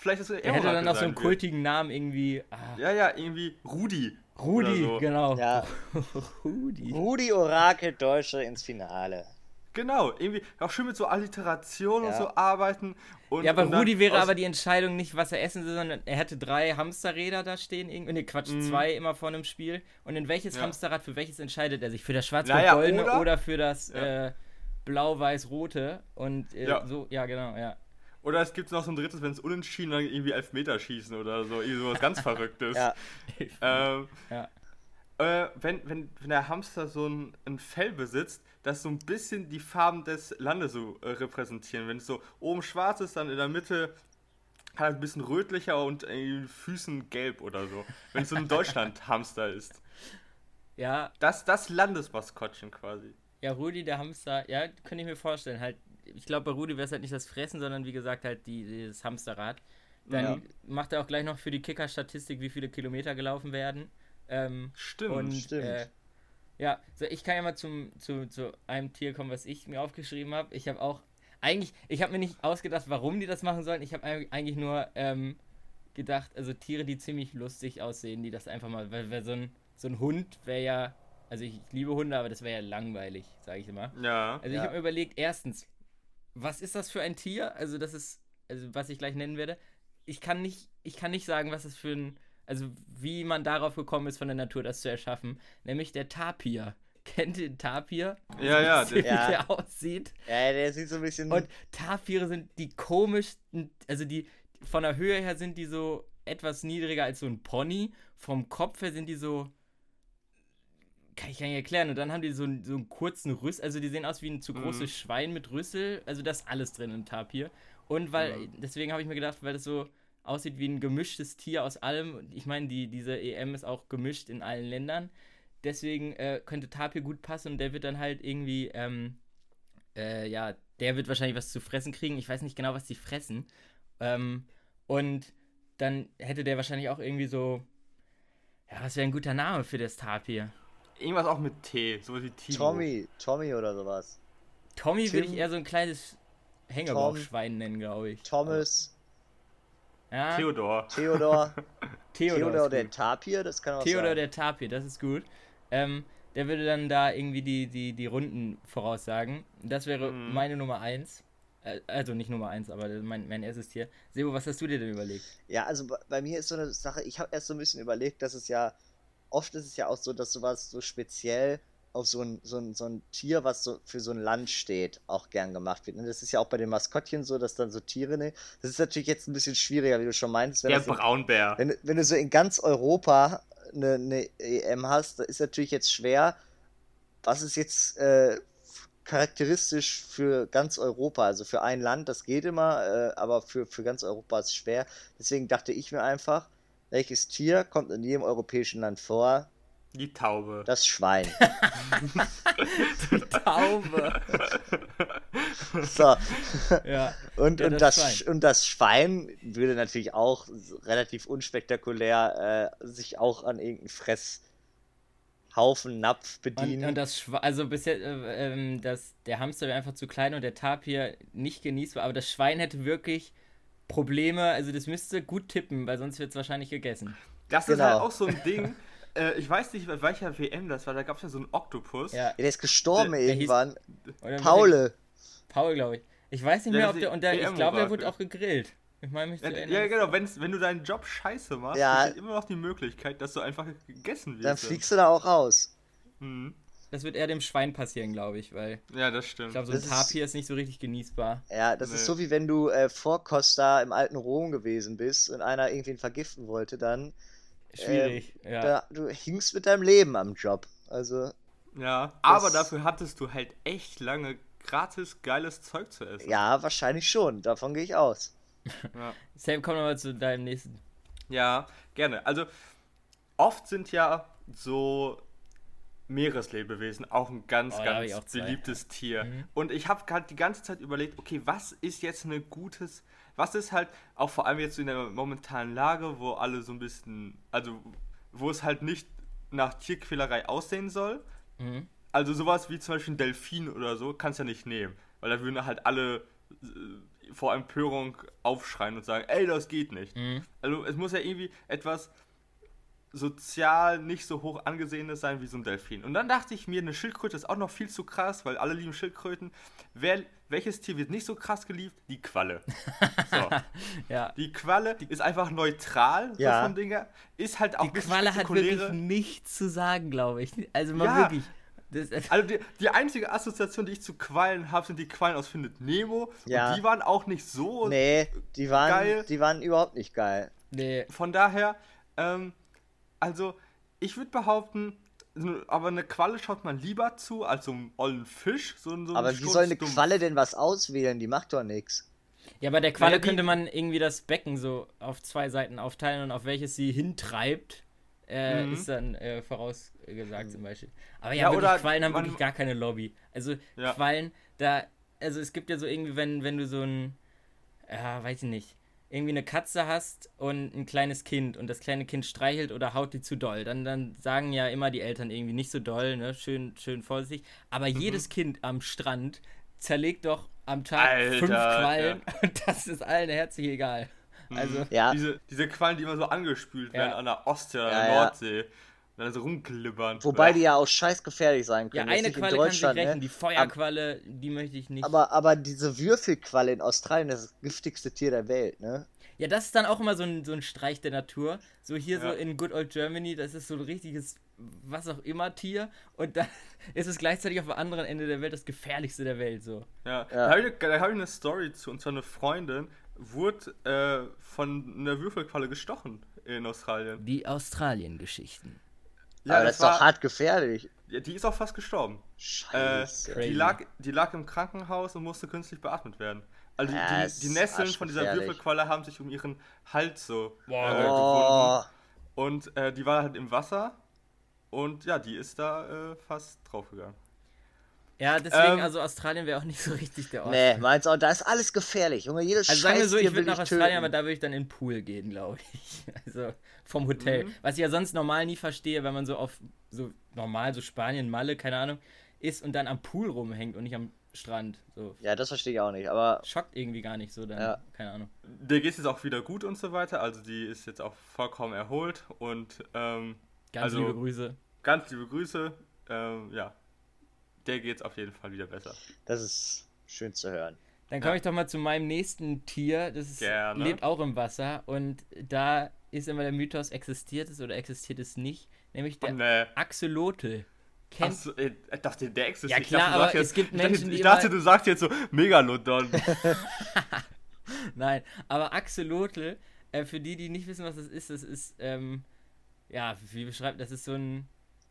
vielleicht ist er Der hätte dann auch so einen kultigen Namen irgendwie. Ah, Ja, ja, irgendwie Rudi. Rudi, so. genau. Ja, [LAUGHS] Rudi. Rudi Orakel Deutsche ins Finale. Genau, irgendwie auch schön mit so Alliteration und Ja. so arbeiten. Und, Ja, aber und Rudi wäre aber die Entscheidung nicht, was er essen soll, sondern er hätte drei Hamsterräder da stehen. irgendwie- Nee, Quatsch, zwei immer vor einem Spiel. Und in welches. Ja. Hamsterrad, für welches entscheidet er sich? Für das Naja, schwarz-goldene oder- oder, für das Ja. äh, blau-weiß-rote? Und äh, Ja. so, ja, genau, ja. Oder es gibt noch so ein drittes, wenn es unentschieden dann irgendwie Elfmeterschießen oder so, irgendwie sowas ganz [LAUGHS] Verrücktes. Ja, Ähm, Ja. äh, wenn, wenn, wenn der Hamster so ein, ein Fell besitzt, das so ein bisschen die Farben des Landes so äh, repräsentieren. Wenn es so oben schwarz ist, dann in der Mitte halt ein bisschen rötlicher und in den Füßen gelb oder so. Wenn es so ein [LAUGHS] Deutschland-Hamster ist. Ja, Das, das Landesmaskottchen quasi. ja, Rudi, der Hamster, ja, könnte ich mir vorstellen. Halt, ich glaube, bei Rudi wäre es halt nicht das Fressen, sondern wie gesagt, halt die, dieses Hamsterrad. Dann Ja. macht er auch gleich noch für die Kicker-Statistik, wie viele Kilometer gelaufen werden. Ähm, Stimmt. und stimmt. Äh, ja, so ich kann ja mal zum, zu, zu einem Tier kommen, was ich mir aufgeschrieben habe. Ich habe auch, eigentlich, ich habe mir nicht ausgedacht, warum die das machen sollen. Ich habe eigentlich nur ähm, gedacht, also Tiere, die ziemlich lustig aussehen, die das einfach mal, weil, weil so, ein, so ein Hund wäre ja, also ich liebe Hunde, aber das wäre ja langweilig, sage ich immer. Ja. Also ich Ja. habe mir überlegt, erstens, was ist das für ein Tier? Also das ist, also was ich gleich nennen werde. Ich kann nicht, ich kann nicht sagen, was es für ein, also wie man darauf gekommen ist, von der Natur das zu erschaffen. Nämlich der Tapir. [LAUGHS] Kennt ihr den Tapir? Ja, ja, [LAUGHS] Wie Ja. der aussieht. Ja, der sieht so ein bisschen. Und Tapire sind die komischsten, also die von der Höhe her sind die so etwas niedriger als so ein Pony. Vom Kopf her sind die so. Kann ich gar nicht erklären. Und dann haben die so, einen- so einen kurzen Rüssel. Also die sehen aus wie ein zu großes Mhm. Schwein mit Rüssel. Also das ist alles drin im Tapir. Und weil, Mhm. deswegen habe ich mir gedacht, weil das so aussieht wie ein gemischtes Tier aus allem. Ich meine, die, diese EM ist auch gemischt in allen Ländern. Deswegen äh, könnte Tapir gut passen und der wird dann halt irgendwie, ähm, äh, ja, der wird wahrscheinlich was zu fressen kriegen. Ich weiß nicht genau, was die fressen. Ähm, und dann hätte der wahrscheinlich auch irgendwie so, ja, was wäre ein guter Name für das Tapir? Irgendwas auch mit T, so wie Timo. Tommy, Tommy oder sowas. Tommy würde ich eher so ein kleines Hängebauchschwein nennen, glaube ich. Thomas, Ja, Theodor. Theodor, [LAUGHS] Theodor, der. Tapir, das kann auch Theodor sein. der Tapir, das ist gut. Ähm, der würde dann da irgendwie die, die, die Runden voraussagen. Das wäre Mhm. meine Nummer 1. Äh, also nicht Nummer 1, aber mein, mein erstes Tier. Sebo, was hast du dir denn überlegt? Ja, also bei- bei mir ist so eine Sache, ich habe erst so ein bisschen überlegt, dass es ja, oft ist es ja auch so, dass sowas so speziell auf so ein, so ein, so ein Tier, was so für so ein Land steht, auch gern gemacht wird. Und das ist ja auch bei den Maskottchen so, dass dann so Tiere, ne? Das ist natürlich jetzt ein bisschen schwieriger, wie du schon meintest. Wenn, Der in, Braunbär. wenn, wenn du so in ganz Europa eine, eine EM hast, da ist natürlich jetzt schwer, was ist jetzt äh, charakteristisch für ganz Europa, also für ein Land, das geht immer, äh, aber für, für ganz Europa ist es schwer. Deswegen dachte ich mir einfach, welches Tier kommt in jedem europäischen Land vor? Die Taube. Das Schwein. [LAUGHS] Taube. So. ja. [LAUGHS] Und, Ja, und, das das, Schwein. Sch- und das Schwein würde natürlich auch relativ unspektakulär äh, sich auch an irgendeinen Fresshaufen, Napf Und, bedienen. und das Schwe also bisher, äh, ähm, das, der Hamster wäre einfach zu klein und der Tapir nicht genießbar, aber das Schwein hätte wirklich Probleme, also das müsste gut tippen, weil sonst wird es wahrscheinlich gegessen. Das ist Genau. halt auch so ein Ding. äh, ich weiß nicht, bei welcher WM das war. Da gab es ja so einen Oktopus. Ja, der ist gestorben Der- der hieß- irgendwann. Paule. dem- Paul, glaube ich. Ich weiß nicht mehr, ob ist der, und der, ich glaube, der Orakel. wurde auch gegrillt. Ich meine mich Ja, zu ja, genau, wenn's, wenn du deinen Job scheiße machst, Ja. besteht immer noch die Möglichkeit, dass du einfach gegessen wirst. Dann fliegst du da auch raus. Mhm. Das wird eher dem Schwein passieren, glaube ich, weil Ja, das ich stimmt. glaube, so ein Das Tapir ist nicht so richtig genießbar. Ja, das Nee. ist so wie wenn du äh, vor Costa im alten Rom gewesen bist und einer irgendwen vergiften wollte, dann Schwierig, ja. da, du hingst mit deinem Leben am Job. Also, ja, aber dafür hattest du halt echt lange gratis geiles Zeug zu essen. ja, wahrscheinlich schon. Davon gehe ich aus. [LAUGHS] Ja. Sam, komm nochmal zu deinem nächsten. Ja, gerne. Also, oft sind ja so Meereslebewesen auch ein ganz, Oh, ganz auch zwei. beliebtes Tier. Mhm. Und ich habe gerade die ganze Zeit überlegt, okay, was ist jetzt ein gutes, was ist halt auch vor allem jetzt in der momentanen Lage, wo alle so ein bisschen, also wo es halt nicht nach Tierquälerei aussehen soll. Mhm. Also sowas wie zum Beispiel ein Delfin oder so, kannst du ja nicht nehmen. Weil da würden halt alle äh, vor Empörung aufschreien und sagen, ey, das geht nicht. Mhm. Also es muss ja irgendwie etwas sozial nicht so hoch angesehenes sein wie so ein Delfin. Und dann dachte ich mir, eine Schildkröte ist auch noch viel zu krass, weil alle lieben Schildkröten. Wer, welches Tier wird nicht so krass geliebt? Die Qualle. [LAUGHS] So. Ja. Die Qualle ist einfach neutral, so Ja. von Dinger. Ist halt auch Die Qualle hat wirklich nichts zu sagen, glaube ich. Also mal Ja. wirklich. Das, [LAUGHS] Also die, die einzige Assoziation, die ich zu Quallen habe, sind die Quallen aus Findet Nemo. Ja. Und die waren auch nicht so. Nee, die waren, Geil. die waren überhaupt nicht geil. nee, Von daher, ähm, also ich würde behaupten, aber eine Qualle schaut man lieber zu als so einen ollen Fisch. So, so Aber wie soll eine. Qualle denn was auswählen? Die macht doch nichts. Ja, bei der Qualle Naja, könnte man irgendwie das Becken so auf zwei Seiten aufteilen und auf welches sie hintreibt, äh, Mhm. ist dann äh, vorausgesagt zum Beispiel. Aber Ja, ja, wirklich, oder Quallen haben wirklich gar keine Lobby. Also Ja. Quallen, da, also es gibt ja so irgendwie, wenn, wenn du so ein, ja, weiß ich nicht, irgendwie eine Katze hast und ein kleines Kind und das kleine Kind streichelt oder haut die zu doll, dann, dann sagen ja immer die Eltern irgendwie nicht so doll, ne? Schön, schön vorsichtig. Aber Mhm. jedes Kind am Strand zerlegt doch am Tag Alter, fünf Quallen [LAUGHS] und das ist allen herzlich egal. Also, Ja. Diese, diese Quallen, die immer so angespült Ja. werden an der Ostsee oder Ja, der ja. Nordsee. Dann so rumglibbern. Wobei die ja auch scheißgefährlich sein ja, können. Jetzt eine Qualle kann sich Deutschland, rächen, ne? die Feuerqualle, die möchte ich nicht. Aber, aber diese Würfelqualle in Australien, das ist das giftigste Tier der Welt, ne? Ja, das ist dann auch immer so ein, so ein Streich der Natur. So hier Ja. so in Good Old Germany, das ist so ein richtiges, was auch immer Tier. Und dann [LAUGHS] ist es gleichzeitig auf dem anderen Ende der Welt das gefährlichste der Welt. So. Ja, Ja. da habe ich, hab ich eine Story zu. Und zwar eine Freundin wurde äh, von einer Würfelqualle gestochen in Australien. Die Australien-Geschichten. Aber das ist doch hart gefährlich. Ja, die ist auch fast gestorben. Äh, Scheiße. Crazy. die, lag, die lag im Krankenhaus und musste künstlich beatmet werden. Also die, Ja, die, die Nesseln von dieser. Würfelqualle haben sich um ihren Hals so äh, oh, gefunden. Und äh, die war halt im Wasser. Und ja, die ist da äh, fast draufgegangen. Ja, deswegen, Ähm, also Australien wäre auch nicht so richtig der Ort. nee, meinst du, da ist alles gefährlich. Junge, jedes Also sagen wir so, ich würde will nach Australien, töten. aber da würde ich dann in den Pool gehen, glaube ich. [LAUGHS] Also vom Hotel. Mhm. Was ich ja sonst normal nie verstehe, wenn man so auf so normal, so Spanien, Malle, keine Ahnung, ist und dann am Pool rumhängt und nicht am Strand. So Ja, das verstehe ich auch nicht, aber schockt irgendwie gar nicht so dann. Ja. Keine Ahnung. Der geht jetzt auch wieder gut und so weiter. Also die ist jetzt auch vollkommen erholt. Und ähm, Ganz Also- liebe Grüße. ganz liebe Grüße. Ähm, ja, der geht's auf jeden Fall wieder besser. das ist schön zu hören. Dann komme Ja. ich doch mal zu meinem nächsten Tier. Das ist, lebt auch im Wasser und da ist immer der Mythos, existiert es oder existiert es nicht, nämlich der Und, äh, Axolotl. Kennt, Achso, äh, ich dachte, der existiert. Ja, Ich dachte, klar, du sagst aber es gibt [LAUGHS] ich dachte- Menschen, die Ich dachte, du sagst jetzt so Megalodon. [LAUGHS] [LAUGHS] Nein, aber Axolotl, äh, für die, die nicht wissen, was das ist, das ist, ähm, ja, wie beschreibt, das ist so ein,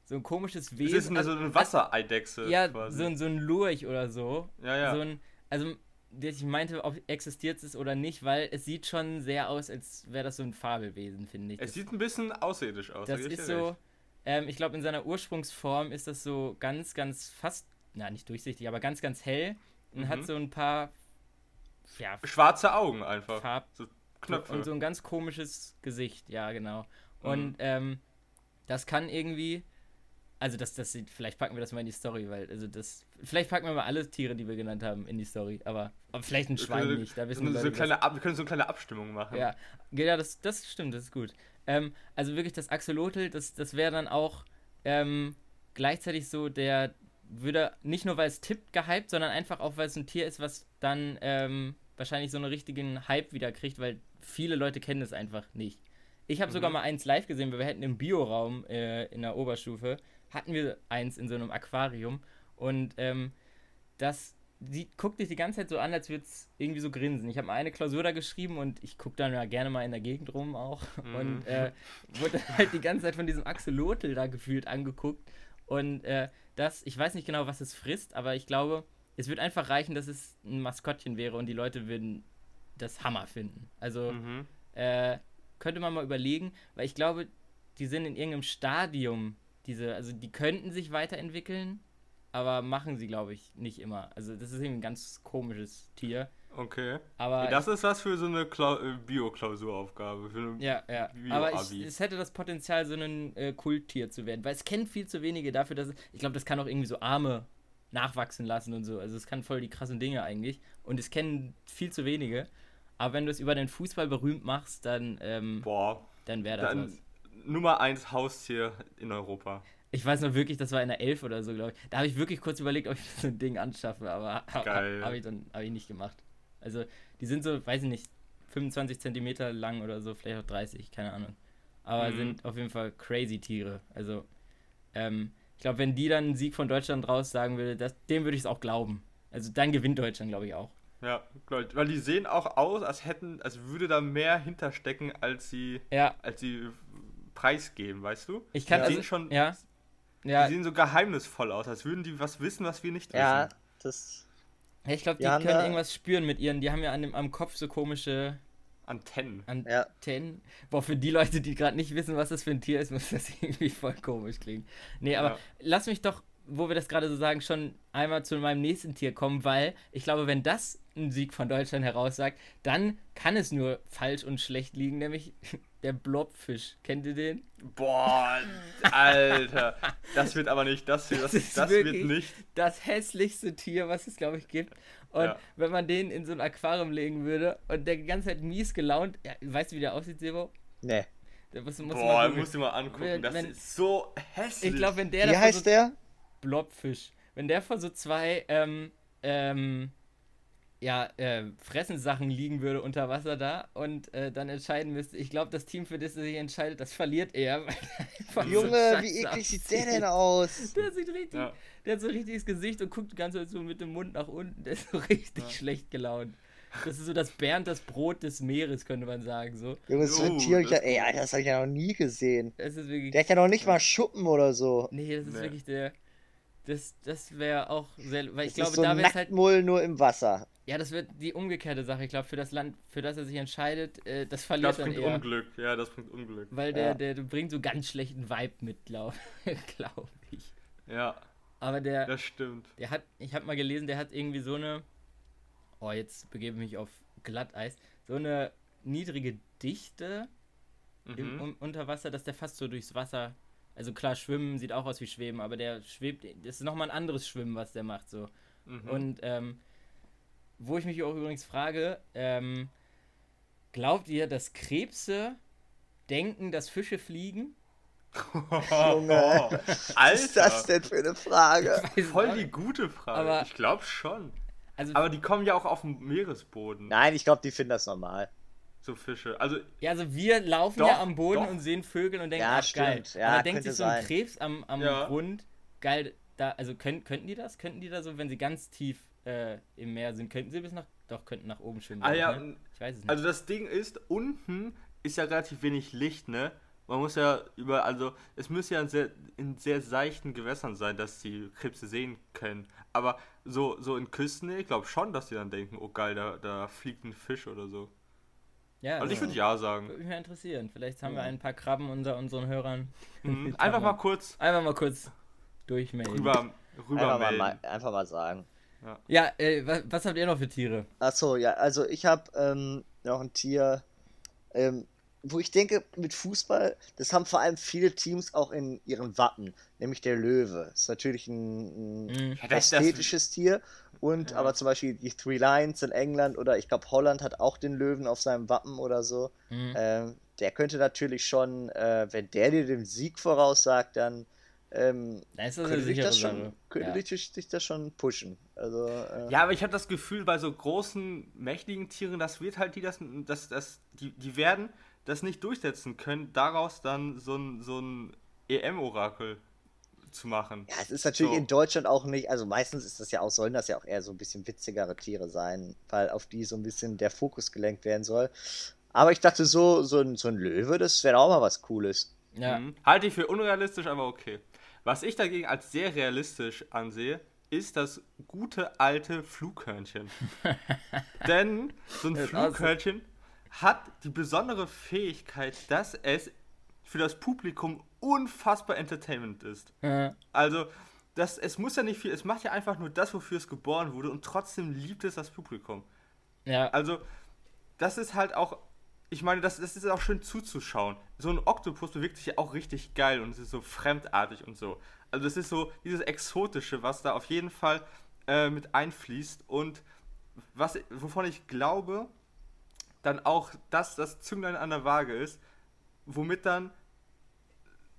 so ein komisches Das Wesen. ist eine, so also- eine Wassereidechse. ja, quasi. so ein, so ein Lurch oder so. Ja, ja. So ein, also, ich meinte, ob existiert es oder nicht, weil es sieht schon sehr aus, als wäre das so ein Fabelwesen, finde ich. es Das- sieht ein bisschen außerirdisch aus. da Das ist so, ähm, ich glaube, in seiner Ursprungsform ist das so ganz, ganz fast, na, nicht durchsichtig, aber ganz, ganz hell und hat Mhm. so ein paar, ja, Schwarze Augen einfach. Farb So Knöpfe. und so ein ganz komisches Gesicht, ja, genau. Mhm. Und ähm, das kann irgendwie, also das, das sieht, vielleicht packen wir das mal in die Story, weil, also das, vielleicht packen wir mal alle Tiere, die wir genannt haben, in die Story, aber, aber vielleicht ein Wir Schwein können- nicht, da wissen so, die so kleine Ab, wir können so eine kleine Abstimmung machen. ja, ja das, das stimmt, das ist gut. Ähm, also wirklich das Axolotl, das, das wäre dann auch ähm, gleichzeitig so der, würde nicht nur weil es tippt gehypt, sondern einfach auch weil es ein Tier ist, was dann ähm, wahrscheinlich so einen richtigen Hype wieder kriegt, weil viele Leute kennen es einfach nicht. Ich habe sogar mal eins live gesehen, weil wir hätten im Bioraum äh, in der Oberstufe, hatten wir eins in so einem Aquarium und ähm, das sieht, guckt dich die ganze Zeit so an, als würde es irgendwie so grinsen. Ich habe mal eine Klausur da geschrieben und ich gucke dann ja gerne mal in der Gegend rum auch. Und äh, wurde halt die ganze Zeit von diesem Axolotl da gefühlt angeguckt. Und äh, das, ich weiß nicht genau, was es frisst, aber ich glaube, es wird einfach reichen, dass es ein Maskottchen wäre und die Leute würden das Hammer finden. Also Mhm. äh, könnte man mal überlegen, weil ich glaube, die sind in irgendeinem Stadium, diese, also die könnten sich weiterentwickeln, aber machen sie, glaube ich, nicht immer. Also das ist irgendwie ein ganz komisches Tier. Okay. Aber das ist was für so eine äh, Bio-Klausuraufgabe. Für eine ja, ja. Bio Aber ich, es hätte das Potenzial, so ein äh, Kulttier zu werden, weil es kennt viel zu wenige dafür, dass es, ich glaube, das kann auch irgendwie so Arme nachwachsen lassen und so. Also es kann voll die krassen Dinge eigentlich. Und es kennen viel zu wenige. Aber wenn du es über den Fußball berühmt machst, dann, ähm, Boah. dann wäre das was. Nummer 1 Haustier in Europa. Ich weiß noch wirklich, das war in der 11 oder so, glaube ich. Da habe ich wirklich kurz überlegt, ob ich [LAUGHS] so ein Ding anschaffe, aber habe hab ich dann hab ich nicht gemacht. Also, die sind so, weiß ich nicht, 25 Zentimeter lang oder so, vielleicht auch 30, keine Ahnung. Aber Mhm. sind auf jeden Fall crazy Tiere. Also, ähm, ich glaube, wenn die dann einen Sieg von Deutschland raus sagen würde, das, dem würde ich es auch glauben. Also, dann gewinnt Deutschland, glaube ich, auch. Ja, ich. weil die sehen auch aus, als hätten, als würde da mehr hinterstecken, als sie, Ja, als sie preisgeben, weißt du? ich kann die also, sehen schon, ja, die ja, sehen so geheimnisvoll aus, als würden die was wissen, was wir nicht Ja, wissen. das. ja, ich glaube, die können da- irgendwas spüren mit ihren, die haben ja an dem, am Kopf so komische Antennen. Ja. Antennen. Boah, für die Leute, die gerade nicht wissen, was das für ein Tier ist, [LAUGHS] muss das irgendwie voll komisch klingen. Nee, aber Ja. lass mich doch, wo wir das gerade so sagen, schon einmal zu meinem nächsten Tier kommen, weil ich glaube, wenn das Gruppensieg von Deutschland heraussagt, dann kann es nur falsch und schlecht liegen, nämlich der Blobfisch. Kennt ihr den? Boah, [LAUGHS] Alter. Das wird aber nicht, das, das, ist das wird nicht. Das hässlichste Tier, was es, glaube ich, gibt. Und Ja. wenn man den in so ein Aquarium legen würde und der die ganze Zeit mies gelaunt, ja, weißt du, wie der aussieht, Sebo? Nee. Der muss, muss Boah, mal musst du mal angucken. Wenn- das wenn- ist so hässlich. ich glaube, wenn der Wie heißt so, der? Blobfisch, wenn der vor so zwei ähm, ähm, ja, äh, Fressensachen liegen würde unter Wasser da und äh, dann entscheiden müsste, ich glaube, das Team, für das er sich entscheidet, das verliert er. [LAUGHS] weil der einfach so Junge, scheiße wie eklig sieht der denn aus? [LAUGHS] Der sieht richtig, Ja. der hat so richtig das Gesicht und guckt die ganze Zeit so mit dem Mund nach unten. Der ist so richtig schlecht gelaunt. Das ist so das Bernd, das Brot des Meeres, könnte man sagen. So. Junge, so ein Oh, Tier, das- ja, ey, Alter, das habe ich ja noch nie gesehen. Wirklich. Der hat ja noch nicht mal Schuppen oder so. nee, das ist Nee. wirklich der. Das, das wäre auch sehr. Weil ich Das glaube, ist so da ein wäre es halt. Nacktmull nur im Wasser. Ja, das wird die umgekehrte Sache. Ich glaube, für das Land, für das er sich entscheidet, äh, das verliert das dann bringt eher. Unglück. Ja, das bringt Unglück. Weil der, Ja. der, der bringt so ganz schlechten Vibe mit, glaube [LAUGHS] glaub ich. Ja, Aber der, das stimmt. der hat, ich habe mal gelesen, der hat irgendwie so eine, oh, jetzt begebe ich mich auf Glatteis, so eine niedrige Dichte im, Mhm. un, unter Wasser, dass der fast so durchs Wasser, also klar, schwimmen sieht auch aus wie schweben, aber der schwebt, das ist nochmal ein anderes Schwimmen, was der macht, so. Mhm. Und, ähm, wo ich mich auch übrigens frage, ähm, glaubt ihr, dass Krebse denken, dass Fische fliegen? Junge, [LAUGHS] was ist das denn für eine Frage? Voll die gute Frage. Aber- ich glaube schon. Also, Aber die kommen ja auch auf dem Meeresboden, Nein, ich glaube, die finden das normal. so Fische. Also, Ja, also wir laufen Doch, ja am Boden doch. und sehen Vögel und denken, Ja, ach geil. stimmt. Ja, Aber denkt sich so ein sein. Krebs am, am Ja. Grund, geil, da, also können, könnten die das? Könnten die da so, wenn sie ganz tief äh, im Meer sind, könnten sie bis nach, doch, könnten nach oben schwimmen. ah ja, ich, ne? Ich weiß es nicht. also das Ding ist, unten ist ja relativ wenig Licht, ne? Man muss ja über, also es muss ja in sehr, in sehr seichten Gewässern sein, dass die Krebse sehen können. Aber so, so in Küsten, ich glaube schon, dass die dann denken, oh geil, da, da fliegt ein Fisch oder so. ja, Also ich das würde ja sagen. würde mich mal interessieren. Vielleicht haben wir ein paar Krabben unter unseren Hörern. Mhm. [LAUGHS] Einfach mal kurz Einfach mal kurz durchmelden. rüber, rüber Einfach melden. mal, einfach mal sagen. Ja, äh, was, was habt ihr noch für Tiere? Achso, ja, also ich habe ähm, noch ein Tier, ähm, wo ich denke, mit Fußball, das haben vor allem viele Teams auch in ihren Wappen, nämlich der Löwe. Das ist natürlich ein, ein Mhm. Ja, das- das- ästhetisches Tier. Und aber zum Beispiel die Three Lions in England oder ich glaube Holland hat auch den Löwen auf seinem Wappen oder so. Mhm. Ähm, der könnte natürlich schon, äh, wenn der dir den Sieg voraussagt, dann ähm, Da ist das eine könnte sich sichere das schon, könnte Ja. dich, dich das schon pushen. Also äh, Ja, aber ich habe das Gefühl, bei so großen, mächtigen Tieren, das wird halt die, das, das, das, die, die werden das nicht durchsetzen können, daraus dann so ein, so ein EM-Orakel zu machen. Ja, es ist natürlich So. in Deutschland auch nicht, also meistens ist das ja auch, sollen das ja auch eher so ein bisschen witzigere Tiere sein, weil auf die so ein bisschen der Fokus gelenkt werden soll. Aber ich dachte so, so ein, so ein Löwe, das wäre auch mal was Cooles. Ja. Mhm. Halte ich für unrealistisch, aber okay. Was ich dagegen als sehr realistisch ansehe, ist das gute alte Flughörnchen. [LAUGHS] Denn so ein Flughörnchen hat die besondere Fähigkeit, dass es für das Publikum unfassbar Entertainment ist. Also, das, es muss ja nicht viel, es macht ja einfach nur das, wofür es geboren wurde und trotzdem liebt es das Publikum. ja. Also, das ist halt auch, ich meine, das, das ist auch schön zuzuschauen. So ein Oktopus bewegt sich ja auch richtig geil und es ist so fremdartig und so. Also, das ist so dieses Exotische, was da auf jeden Fall äh, mit einfließt und was, wovon ich glaube, dann auch, dass das Zünglein an der Waage ist, womit dann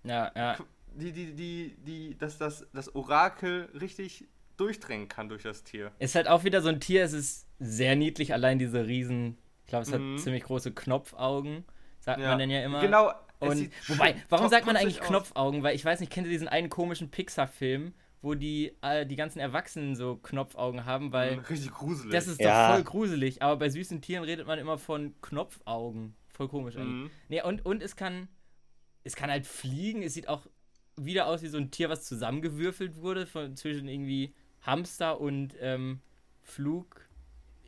ja, ja. die, die, die, die, dass das, das Orakel richtig durchdrängen kann durch das Tier. Ist halt auch wieder so ein Tier, es ist sehr niedlich, allein diese riesen, glaube, es Mhm. hat ziemlich große Knopfaugen, sagt man denn ja immer. Genau. Und wobei, warum sagt man eigentlich aus. Knopfaugen? Weil ich weiß nicht, kennt ihr diesen einen komischen Pixar-Film, wo die, äh, die ganzen Erwachsenen so Knopfaugen haben, weil Mhm, [LAUGHS] Richtig gruselig. das ist Ja. doch voll gruselig. Aber bei süßen Tieren redet man immer von Knopfaugen. Voll komisch eigentlich. Mhm. Nee, und, und es kann, es kann halt fliegen. Es sieht auch wieder aus wie so ein Tier, was zusammengewürfelt wurde von, zwischen irgendwie Hamster und ähm, Flug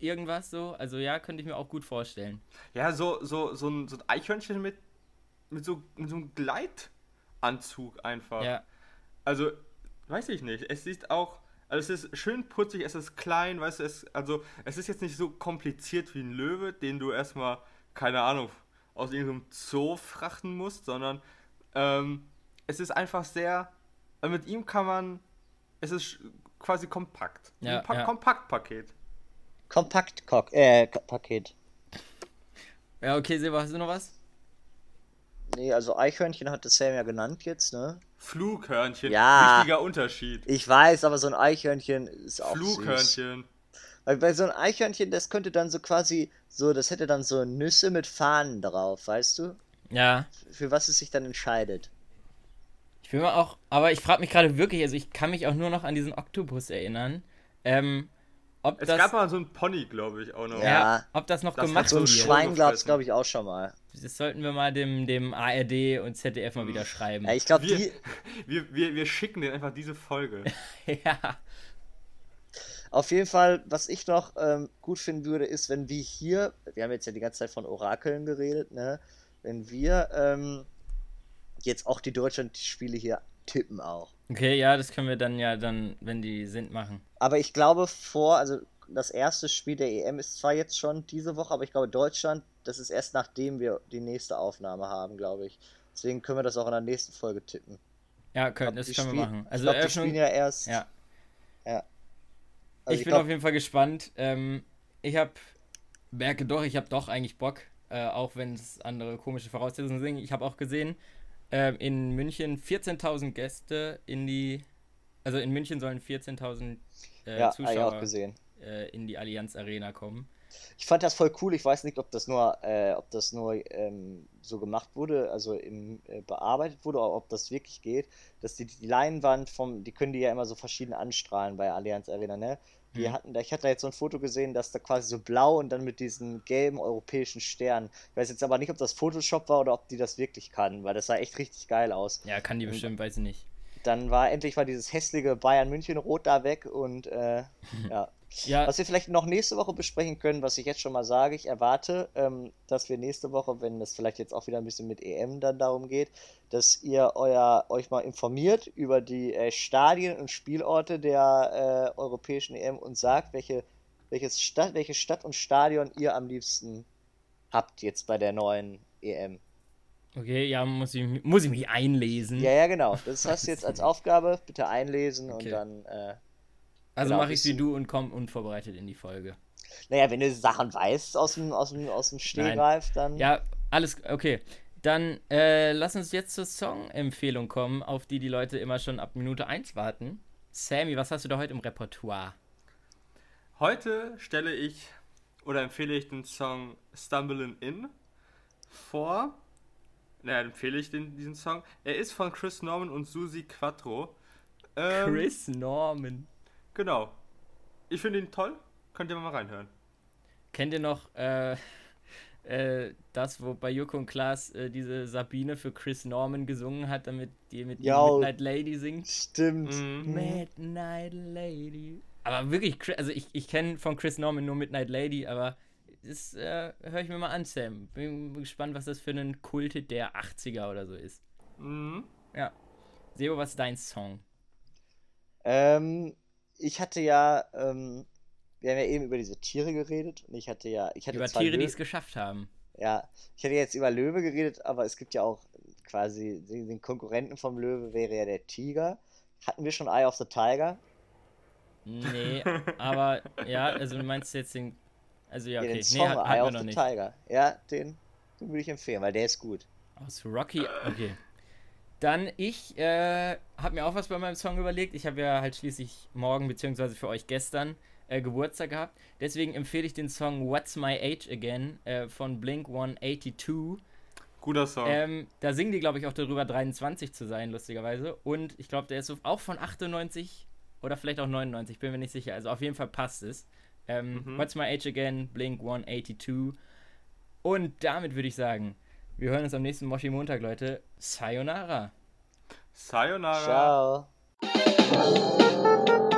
irgendwas so. Also ja, könnte ich mir auch gut vorstellen. Ja, so, so, so, ein, so ein Eichhörnchen mit, mit, so, mit so einem Gleitanzug einfach. Ja, Also, weiß ich nicht. Es sieht auch, Also es ist schön putzig, es ist klein, weißt du, es, also es ist jetzt nicht so kompliziert wie ein Löwe, den du erstmal, keine Ahnung, aus irgendeinem Zoo frachten musst, sondern ähm, es ist einfach sehr, mit ihm kann man, es ist quasi kompakt. Ja, ein pa ja. Kompaktpaket. Kompakt-Paket. Äh, Paket. Ja, okay, Seba, hast du noch was? Nee, also Eichhörnchen hat das Sam ja genannt jetzt, ne? Flughörnchen, Ja. wichtiger Unterschied. Ich weiß, aber so ein Eichhörnchen ist auch süß. Flughörnchen. Weil bei so einem Eichhörnchen, das könnte dann so quasi, so, das hätte dann so Nüsse mit Fahnen drauf, weißt du? Ja, Für was es sich dann entscheidet. ich bin mal auch, aber ich frage mich gerade wirklich, also ich kann mich auch nur noch an diesen Oktopus erinnern. Ähm, ob Es das, gab mal so einen Pony, glaube ich, auch noch. Ja. ja, ob das noch Das gemacht So ein wird. Schwein gab's, gefressen. glaube ich, auch schon mal. Das sollten wir mal dem, dem ARD und ZDF mal wieder schreiben. Ja, ich glaube, Wir, die, [LAUGHS] wir, wir, wir schicken denen einfach diese Folge. [LAUGHS] ja. auf jeden Fall, was ich noch ähm, gut finden würde, ist, wenn wir hier, wir haben jetzt ja die ganze Zeit von Orakeln geredet, ne? Wenn wir ähm, jetzt auch die Deutschland-Spiele hier tippen auch. Okay, ja, das können wir dann ja dann, wenn die sind, machen. Aber ich glaube vor, also das erste Spiel der EM ist zwar jetzt schon diese Woche, aber ich glaube Deutschland, das ist erst nachdem wir die nächste Aufnahme haben, glaube ich. Deswegen können wir das auch in der nächsten Folge tippen. Ja, können, Ich das glaub, können die wir spiel- machen. Also ich glaube, die Eröffnung, spielen ja erst. ja. Also ich bin glaub, auf jeden Fall gespannt. Ähm, ich habe merke doch, ich habe doch eigentlich Bock, äh, auch wenn es andere komische Voraussetzungen sind. Ich habe auch gesehen, ähm, in München 14.000 Gäste in die, also in München sollen 14.000 äh, ja, Zuschauer äh, in die Allianz Arena kommen. Ich fand das voll cool. Ich weiß nicht, ob das nur, äh, ob das nur ähm, so gemacht wurde, also im, äh, bearbeitet wurde, oder ob das wirklich geht, dass die, die Leinwand vom, die können die ja immer so verschieden anstrahlen bei Allianz Arena, ne? Die Mhm. hatten, da- ich hatte da jetzt so ein Foto gesehen, dass da quasi so blau und dann mit diesen gelben europäischen Sternen. Ich weiß jetzt aber nicht, ob das Photoshop war oder ob die das wirklich kann, weil das sah echt richtig geil aus. Ja, kann die bestimmt, weiß ich nicht. Dann war endlich war dieses hässliche Bayern München Rot da weg und äh, [LAUGHS] ja. Ja, Was wir vielleicht noch nächste Woche besprechen können, was ich jetzt schon mal sage, ich erwarte, ähm, dass wir nächste Woche, wenn es vielleicht jetzt auch wieder ein bisschen mit EM dann darum geht, dass ihr euer, euch mal informiert über die äh, Stadien und Spielorte der äh, europäischen EM und sagt, welche, welches Stadt, welche Stadt und Stadion ihr am liebsten habt jetzt bei der neuen EM. okay, ja, muss ich, muss ich mich einlesen. Ja, ja, genau. Das hast du jetzt als [LAUGHS] Aufgabe. Bitte einlesen und Okay. dann. Äh, also genau, mache ich wie du und komm unvorbereitet in die Folge. naja, wenn du Sachen weißt aus dem, aus dem, aus dem Stehgreif, dann. Ja, alles okay. Dann äh, lass uns jetzt zur Song-Empfehlung kommen, auf die die Leute immer schon ab Minute 1 warten. Sammy, was hast du da heute im Repertoire? Heute stelle ich oder empfehle ich den Song Stumbling In vor. Naja, empfehle ich den, diesen Song. Er ist von Chris Norman und Susi Quattro. Ähm, Chris Norman. Genau. Ich finde ihn toll. Könnt ihr mal reinhören. Kennt ihr noch äh, äh, das, wo bei Joko und Klaas äh, diese Sabine für Chris Norman gesungen hat, damit die mit ihm Ja. Midnight Lady singt? Stimmt. Mhm. Midnight Lady. Aber wirklich, also ich, ich kenne von Chris Norman nur Midnight Lady, aber das äh, höre ich mir mal an, Sam. Bin gespannt, was das für ein Kult der 80er oder so ist. Mhm. Ja. Sebo, was ist dein Song? Ähm, ich hatte ja, ähm, wir haben ja eben über diese Tiere geredet und ich hatte ja, ich hatte Über Tiere, die es geschafft haben. ja, ich hatte jetzt über Löwe geredet, aber es gibt ja auch quasi den, den Konkurrenten vom Löwe wäre ja der Tiger. Hatten wir schon Eye of the Tiger? Nee, [LAUGHS] aber ja, also du meinst jetzt den. Also ja, Ja, okay. den Nee, Song hat, Eye of the nicht. Tiger. Ja, den, den würde ich empfehlen, weil der ist gut. Aus Rocky, okay. Dann ich äh, habe mir auch was bei meinem Song überlegt. Ich habe ja halt schließlich morgen beziehungsweise für euch gestern äh, Geburtstag gehabt. Deswegen empfehle ich den Song What's My Age Again äh, von Blink 182. Guter Song. Ähm, da singen die, glaube ich, auch darüber, 23 zu sein, lustigerweise. Und ich glaube, der ist auch von 98 oder vielleicht auch 99, bin mir nicht sicher. Also auf jeden Fall passt es. Ähm, Mhm. What's My Age Again, Blink 182. Und damit würde ich sagen, wir hören uns am nächsten Moshi Montag, Leute. Sayonara. Sayonara. Ciao.